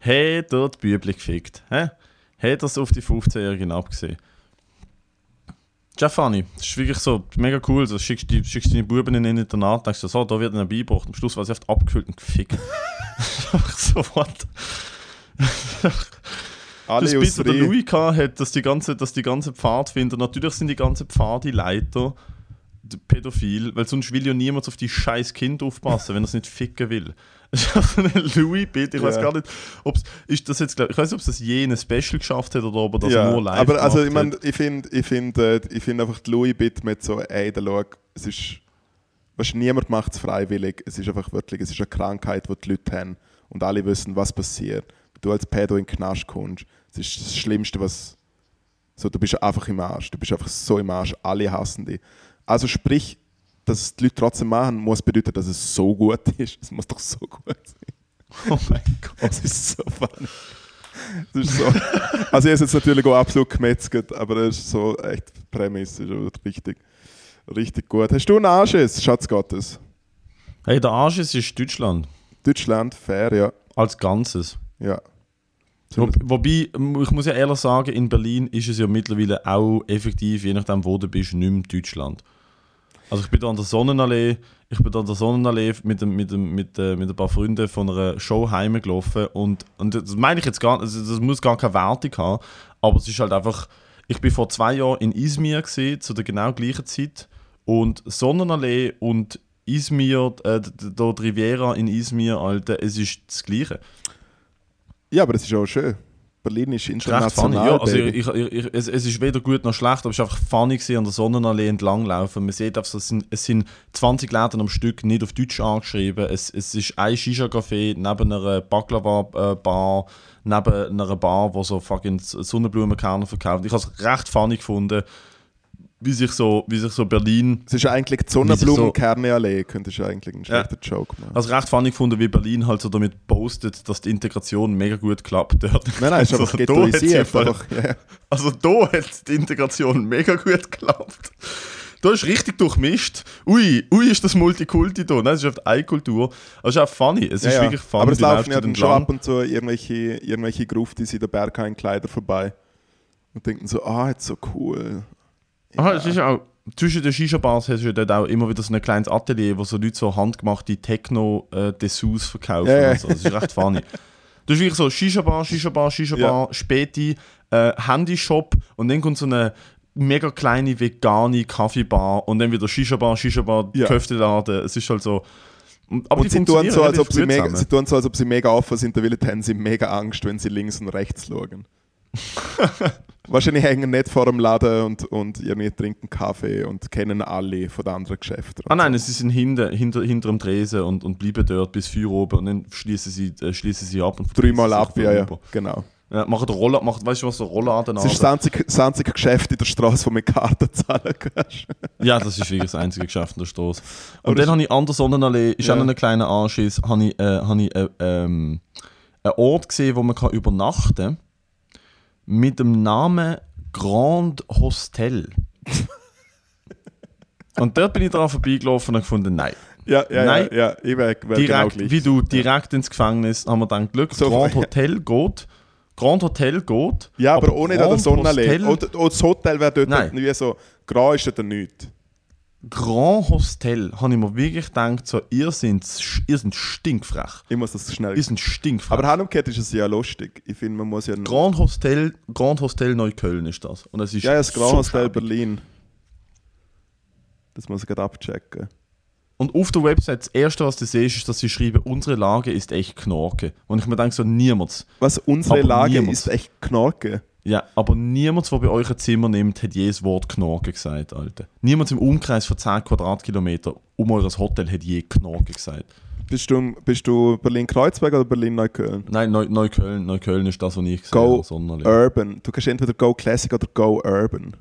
Hat er die Bübli gefickt? Hat er es auf die 15-Jährigen abgesehen? Giovanni, das ist wirklich so mega cool. Du schickst, die, schickst deine Buben in den Internat, denkst du, so, da wird ihnen beigebracht. Am Schluss war sie oft abgefüllt und gefickt. So, what? Das was der. Louis hat, dass die ganze, dass die ganze Pfadfinder, natürlich sind die ganzen Pfadeleiter d- pädophil, weil sonst will ja niemand auf die scheiß Kind aufpassen, wenn er es nicht ficken will. Ist einfach ein Louis-Bit, ich weiß Ja. gar nicht, ob's, ist das jetzt, ich weiß nicht, ob es das je in einem Special geschafft hat oder ob er das ja, nur live aber also ich meine, ich finde ich find, äh, ich find einfach die Louis Bit mit so, ey, da schau, es ist, weißt, niemand macht es freiwillig, es ist einfach wirklich, es ist eine Krankheit, die die Leute haben und alle wissen, was passiert. Wenn du als Pädo in den Knast kommst, es ist das Schlimmste, was, so, du bist einfach im Arsch, du bist einfach so im Arsch, alle hassen dich. Also sprich, dass die Leute trotzdem machen, muss bedeuten, dass es so gut ist. Es muss doch so gut sein. Oh mein Gott. Es ist so funny. Es ist so. Also ich habe es jetzt natürlich auch absolut gemetzelt, aber es ist so echt Prämisse ist richtig, richtig gut. Hast du einen Anschiss, Schatz Gottes? Hey, der Arsch ist, ist Deutschland. Deutschland, fair, ja. Als Ganzes. ja. Wo, wobei, ich muss ja ehrlich sagen, in Berlin ist es ja mittlerweile auch effektiv, je nachdem wo du bist, nicht mehr Deutschland. Also ich bin da an der Sonnenallee, ich bin da an der Sonnenallee mit, mit, mit, äh, mit ein paar Freunden von einer Show heimgelaufen und, und das meine ich jetzt gar nicht, das muss gar keine Wertung haben, aber es ist halt einfach, ich bin vor zwei Jahren in Izmir gesehen zu der genau gleichen Zeit und Sonnenallee und Izmir, äh, d- d- dort Riviera in Izmir, Alter, es ist das Gleiche. Ja, aber es ist auch schön. Berlin ist international. Ja, also ich, ich, ich, es, es ist weder gut noch schlecht, aber es ist einfach funny gewesen, an der Sonnenallee entlanglaufen. Man sieht einfach, es, sind, es sind 20 Läden am Stück nicht auf Deutsch angeschrieben. Es, es ist ein Shisha-Café neben einer Baklava-Bar, neben einer Bar, wo so fucking Sonnenblumenkerne verkauft. Ich habe es recht funny gefunden, wie sich so, wie sich so Berlin es ist eigentlich die sich so- könntest du eigentlich einen Ja. schlechten Joke machen. Also recht funny gefunden, wie Berlin halt so damit postet, dass die Integration mega gut klappt dort. Nein, nein, ist Also, einfach da hat's ghettoisiert. einfach- Einfach, ja. Also da hat die Integration mega gut geklappt. Da ist richtig durchmischt. Ui, ui ist das Multikulti da. Nein, es ist einfach eine Kultur. Aber es ist auch funny. Es Ja, ist ja. wirklich funny. Aber es laufen ja dann schon ab und zu irgendwelche, irgendwelche Gruftis in der Berghain-Kleider vorbei. Und denken so, ah, jetzt so cool. Aha, es ist auch, zwischen den Shisha-Bars hast du ja dort auch immer wieder so ein kleines Atelier, wo so Leute so handgemachte Techno-Dessous verkaufen. Ja, ja. so. Das ist recht funny. Du hast wirklich so Shisha-Bar, Shisha-Bar, Shisha-Bar, Späti, äh, Handyshop und dann kommt so eine mega kleine vegane Kaffeebar und dann wieder Shisha-Bar, Shisha-Bar, Ja. Köfteladen. Es ist halt so... Aber Und sie tun, so, als ob sie, mega, sie tun so, als ob sie mega offen sind, dabei haben sie mega Angst, wenn sie links und rechts schauen. Wahrscheinlich hängen nicht vor dem Laden und, und irgendwie trinken Kaffee und kennen alle von den anderen Geschäften. Ah nein, sie sind hinter, hinter, hinter dem Tresen und, und bleiben dort bis 4 Uhr oben und dann schließen sie, äh, schließen sie ab. Und Dreimal ab, ja, ja, genau. Ja, machen Roller, macht, weißt du was, der Rollladen Es ist das einzige, das einzige Geschäft in der Straße, wo man Karten zahlen kannst. Ja, das ist wirklich das einzige Geschäft in der Straße. Aber Und das dann habe ich an der Sonnenallee, ist Ja. auch noch ein kleiner Anschiss, habe ich, äh, habe ich äh, ähm, einen Ort gesehen, wo man kann übernachten kann, mit dem Namen Grand Hostel. und dort bin ich dran vorbeigelaufen und gefunden, nein. Ja, ja, Nein. ja, ja, ich wäre wär genau Direkt, gleich. wie du, direkt ins Gefängnis, haben wir dann Glück. So, Grand. Hotel geht. Grand Hotel geht. Ja, aber, ohne an der Grand Sonnenallee. Hostel- Oder, oder das Hotel wäre dort Nein. wie so, grau ist dort nichts. Grand Hostel, habe ich mir wirklich gedacht, so, ihr seid, ihr seid stinkfrech. Ich muss das schnell... Ihr seid stinkfrech. Aber handumgekehrt ist es ja lustig. Ich finde, man muss ja... Grand Hostel, Grand Hostel Neukölln ist das. Und es ist ja, ja, das Grand so Hostel schäbig. Berlin. Das muss ich gerade abchecken. Und auf der Website, das erste, was du siehst, ist, dass sie schreiben, unsere Lage ist echt Knorke. Und ich mir denke so, niemand, Was, unsere Aber Lage niemand. ist echt Knorke. Ja, aber niemand, der bei euch ein Zimmer nimmt, hat je das Wort Knorke gesagt, Alter. Niemand im Umkreis von 10 Quadratkilometer um eures Hotel hat je Knorke gesagt. Bist du, bist du Berlin-Kreuzberg oder Berlin-Neukölln? Nein, Neu Neukölln, Neukölln ist das, was ich gesehen Go habe. Sonderling. Urban. Du kannst entweder Go Classic oder Go Urban.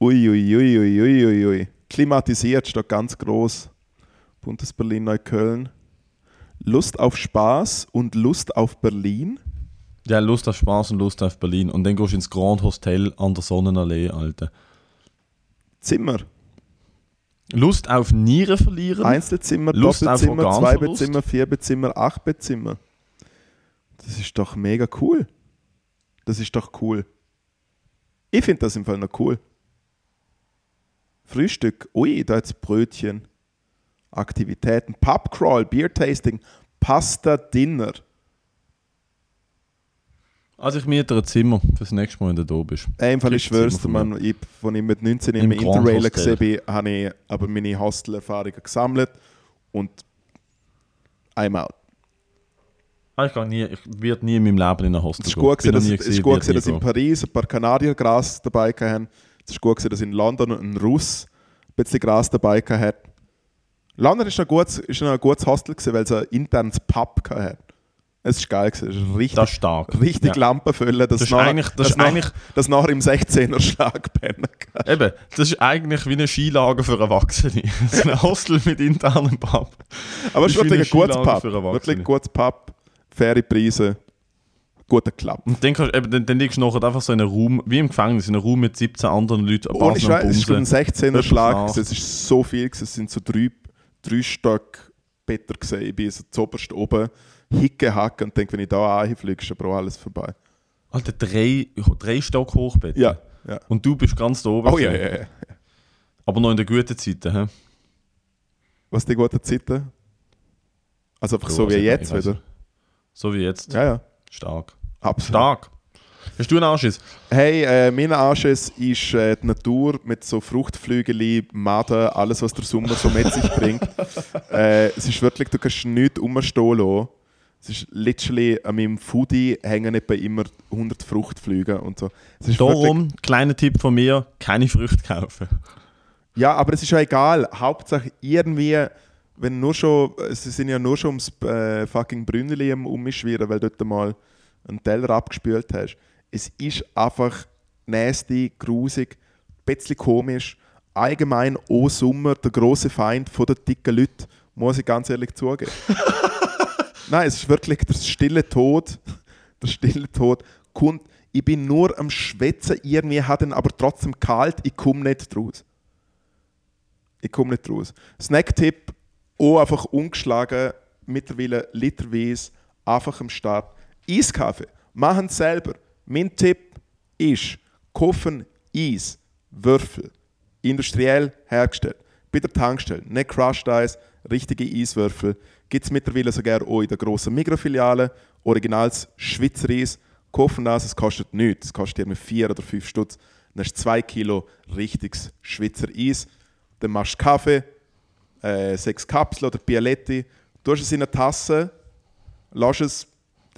Ui, ui, ui, ui, ui, ui, ui. Klimatisiert steht ganz groß. Buntes Berlin-Neukölln. Lust auf Spaß und Lust auf Berlin. Ja, Lust auf Spaß und Lust auf Berlin. Und dann gehst du ins Grand Hostel an der Sonnenallee, Alter. Zimmer. Lust auf Nieren verlieren? Einzelzimmer, Lust auf Doppelzimmer, Organverlust? Zweibettzimmer, Vierbettzimmer, Achtbettzimmer. Das ist doch mega cool. Das ist doch cool. Ich finde das im Fall noch cool. Frühstück, ui, da jetzt Brötchen. Aktivitäten, Pubcrawl, Beer-Tasting, Pasta, Dinner. Also ich miete ein Zimmer fürs nächste Mal, wenn du da bist. Fall, ich schwör's dir, man, ich, als ich mit 19 Im im gesehen bin, habe ich aber meine Hostelerfahrungen gesammelt und I'm out. Ah, ich, kann nie, ich werde nie in meinem Leben in ein Hostel Es ist gehen. gut, Bin gewesen, dass, nie es ist gut gewesen, dass in gehen. Paris ein paar Kanadier Gras dabei hatten. Es ist gut, gewesen, dass in London ein Russ ein bisschen Gras dabei hat. London ist noch ein gutes, ist ein gutes Hostel, gewesen, weil es ein internes Pub hatte. Es ist geil, es ist richtig, Das ist stark. richtig ja. Lampenfüllen, dass Das ist nachher- eigentlich- das ist nach- eigentlich- dass nachher im 16er Schlag pennen kann. Eben, das ist eigentlich wie ein Skilager für Erwachsene. so ein Hostel mit internem Pub. Aber es ist wirklich ein gutes Pub. Wirklich ein gutes Pub, faire Preise, guter Klapp. Und dann, kannst, eben, dann, dann liegst du nachher einfach so in einem Raum, wie im Gefängnis, in einem Raum mit 17 anderen Leuten, Ohne Scheiß, es ist ein Bumsen. 16er Jemand Schlag. Es ist so viel. Es sind so drei, drei Stück Better gesehen. Ich bin so zuoberst oben, hicke, hacke und denke, wenn ich da anfliege, ist auch alles vorbei. Alter, drei, drei Stock Hochbett. Ja, ja. Und du bist ganz da oben. Oh ja, ja, ja. Aber noch in der guten Zeiten. He? Was die guten Zeiten? Also einfach Ja, so wie also jetzt wieder. So wie jetzt. Ja, ja. Stark. Absolut. Stark. Hast du einen Anschiss? Hey, äh, mein Anschiss ist äh, die Natur mit so Fruchtflügel, Maden, alles, was der Sommer so mit sich bringt. Äh, es ist wirklich, du kannst nichts rumstehen lassen. Es ist literally an meinem Foodie hängen etwa immer 100 Fruchtflüge und so. Darum, kleiner Tipp von mir, keine Früchte kaufen. Ja, aber es ist ja egal. Hauptsache irgendwie, wenn nur schon, es sind ja nur schon ums äh, fucking Brünneli am Umschwirren, weil du dort mal einen Teller abgespült hast. Es ist einfach nasty, grusig, ein bisschen komisch. Allgemein auch Sommer der große Feind von den dicken Leuten, muss ich ganz ehrlich zugeben. Nein, es ist wirklich der stille Tod. Der stille Tod kommt. Ich bin nur am Schwätzen, irgendwie hat ihn aber trotzdem kalt, ich komme nicht draus. Ich komme nicht raus. Snacktipp, auch einfach ungeschlagen, mittlerweile literweise, einfach am Start. Eiskaffee, machen es selber. Mein Tipp ist, kaufen Eis, Würfel, industriell hergestellt. Bei der Tankstelle, nicht Crushed Eis, richtige Eiswürfel. Gibt es mittlerweile sogar auch in der grossen Mikrofiliale. Originals Schweizer Eis. Kaufen das, es kostet nichts. Es kostet irgendwie 4 oder 5 Stutz. Dann hast du 2 Kilo richtiges Schweizer Eis. Dann machst du Kaffee, äh, sechs Kapseln oder Bialetti. Du hast es in eine Tasse, lass es,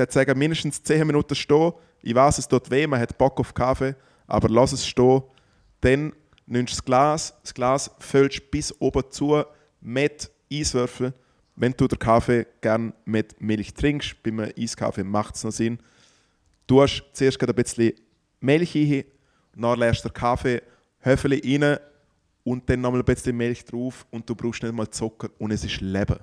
sagen, mindestens 10 Minuten stehen. Ich weiß, es tut weh, man hat Bock auf Kaffee, aber lass es stehen. Dann nimmst du das Glas, das Glas füllst bis oben zu mit Eiswürfeln. Wenn du den Kaffee gerne mit Milch trinkst, beim Eiskaffee macht es noch Sinn. Du hast zuerst ein bisschen Milch rein, dann lässt du den Kaffee Höfeli rein und dann nochmal ein bisschen Milch drauf und du brauchst nicht mal Zucker und es ist Leben,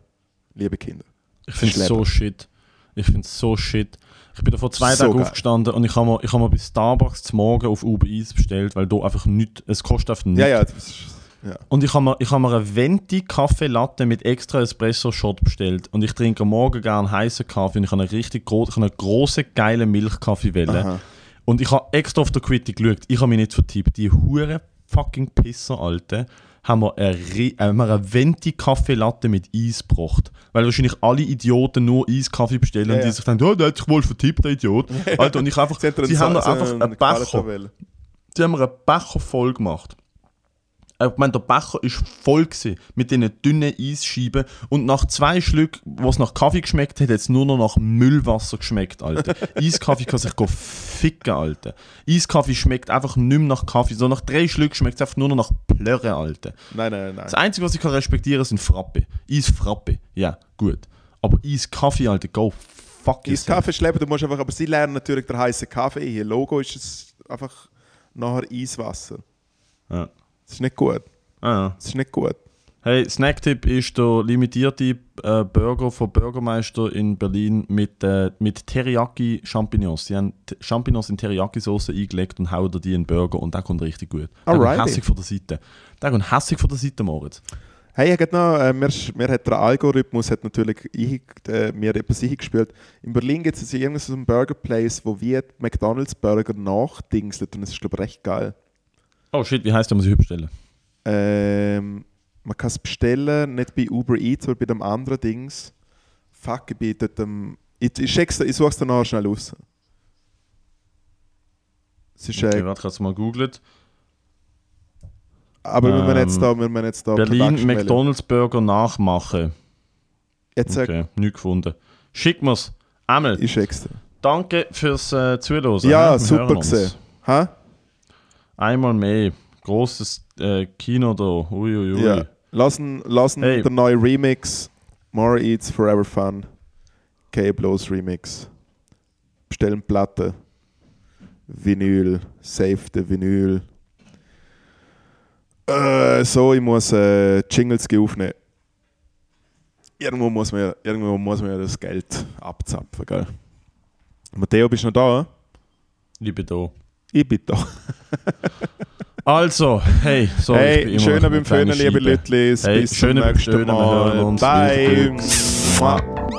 liebe Kinder. Ich finde es so shit. Ich finde es so shit. Ich bin da vor zwei So Tagen geil. aufgestanden und ich habe mir, ich hab mir bei Starbucks zum Morgen auf Uber Eats bestellt, weil da einfach nichts, es kostet einfach nichts. Ja, ja, das ist, ja. Und ich habe mir, ich hab mir eine Venti Kaffee Latte mit extra Espresso Shot bestellt. Und ich trinke am Morgen gerne heißen Kaffee und ich habe eine richtig gro ich eine große geile Milchkaffeewelle. Und ich habe extra auf der Quitty geschaut. Ich habe mich nicht vertippt. Die hure fucking Pisser, Alte, haben wir eine, äh, haben wir eine Venti Kaffee Latte mit Eis gebracht. Weil wahrscheinlich alle Idioten nur Eiskaffee bestellen Ja, und die ja. sich denken, oh, der hat sich wohl vertippt, der Idiot. Alter, und ich einfach, Sie, sie haben mir einfach einen Becher Sie haben mir einen Becher voll gemacht. Ich meine, der Becher ist voll gewesen mit diesen dünnen Eisscheiben und nach zwei Schlücken, wo es nach Kaffee geschmeckt hat, hat es nur noch nach Müllwasser geschmeckt, Alter. Eiskaffee kann sich ficken, Alter. Eiskaffee schmeckt einfach nicht mehr nach Kaffee, so nach drei Schlücken schmeckt es einfach nur noch nach Plörre, Alter. Nein, nein, nein. Das Einzige, was ich kann respektieren, sind Frappe. Eisfrappe, ja, gut. Aber Eiskaffee, Alter, go fuck yourself. Kaffee schleppen, du musst einfach, aber sie lernen natürlich der heiße Kaffee. Hier Logo ist es einfach nachher Eiswasser. Ja. Das ist nicht gut. Ah, ja. Das ist nicht gut. Hey, Snacktipp ist der limitierte äh, Burger von Bürgermeister in Berlin mit, äh, mit Teriyaki Champignons. Sie haben T- Champignons in Teriyaki-Sauce eingelegt und hauen die in den Burger und der kommt richtig gut. Der kommt hässig von der Seite. Der kommt hässig von der Seite, Moritz. Hey, ich noch, äh, mir, mir hat der Algorithmus hat natürlich ich, äh, mir etwas eingespielt. In Berlin gibt es irgendeinen so einen Burger Place, wo wir die McDonalds Burger nachdingselt und es ist glaube ich recht geil. Oh shit, wie heißt der, muss ich bestellen? Ähm, man kann es bestellen, nicht bei Uber Eats, aber bei dem anderen Dings. Fuck, ich bin dort am... Ich, ich, check's, ich suche es dann nachher schnell aus. Es ist, Okay, äh, warte, du mal googlen. aber wir müssen jetzt ähm, da, wir müssen jetzt da Berlin. McDonalds Burger nachmachen. Jetzt Okay, nichts gefunden. Schick mir's. Einmal. ich check's dir. Danke fürs äh, Zuhören. Ja, super gesehen. Ha? Einmal mehr. Großes äh, Kino da. Uiuiui. Ja. Lassen, lassen Hey. der neue Remix. More Eats Forever Fun. K-Blows Remix. Bestellen Platte. Vinyl. Save the Vinyl. Äh, so, ich muss äh, Jingles aufnehmen. Irgendwo muss, man, irgendwo muss man ja das Geld abzapfen, gell? Matteo, bist du noch da? Ich bin da. Ich da. Also, hey, so ich bin hey, immer schöner beim Föhnen, liebe. Leute. Hey, Bis zum nächsten Mal. Bye.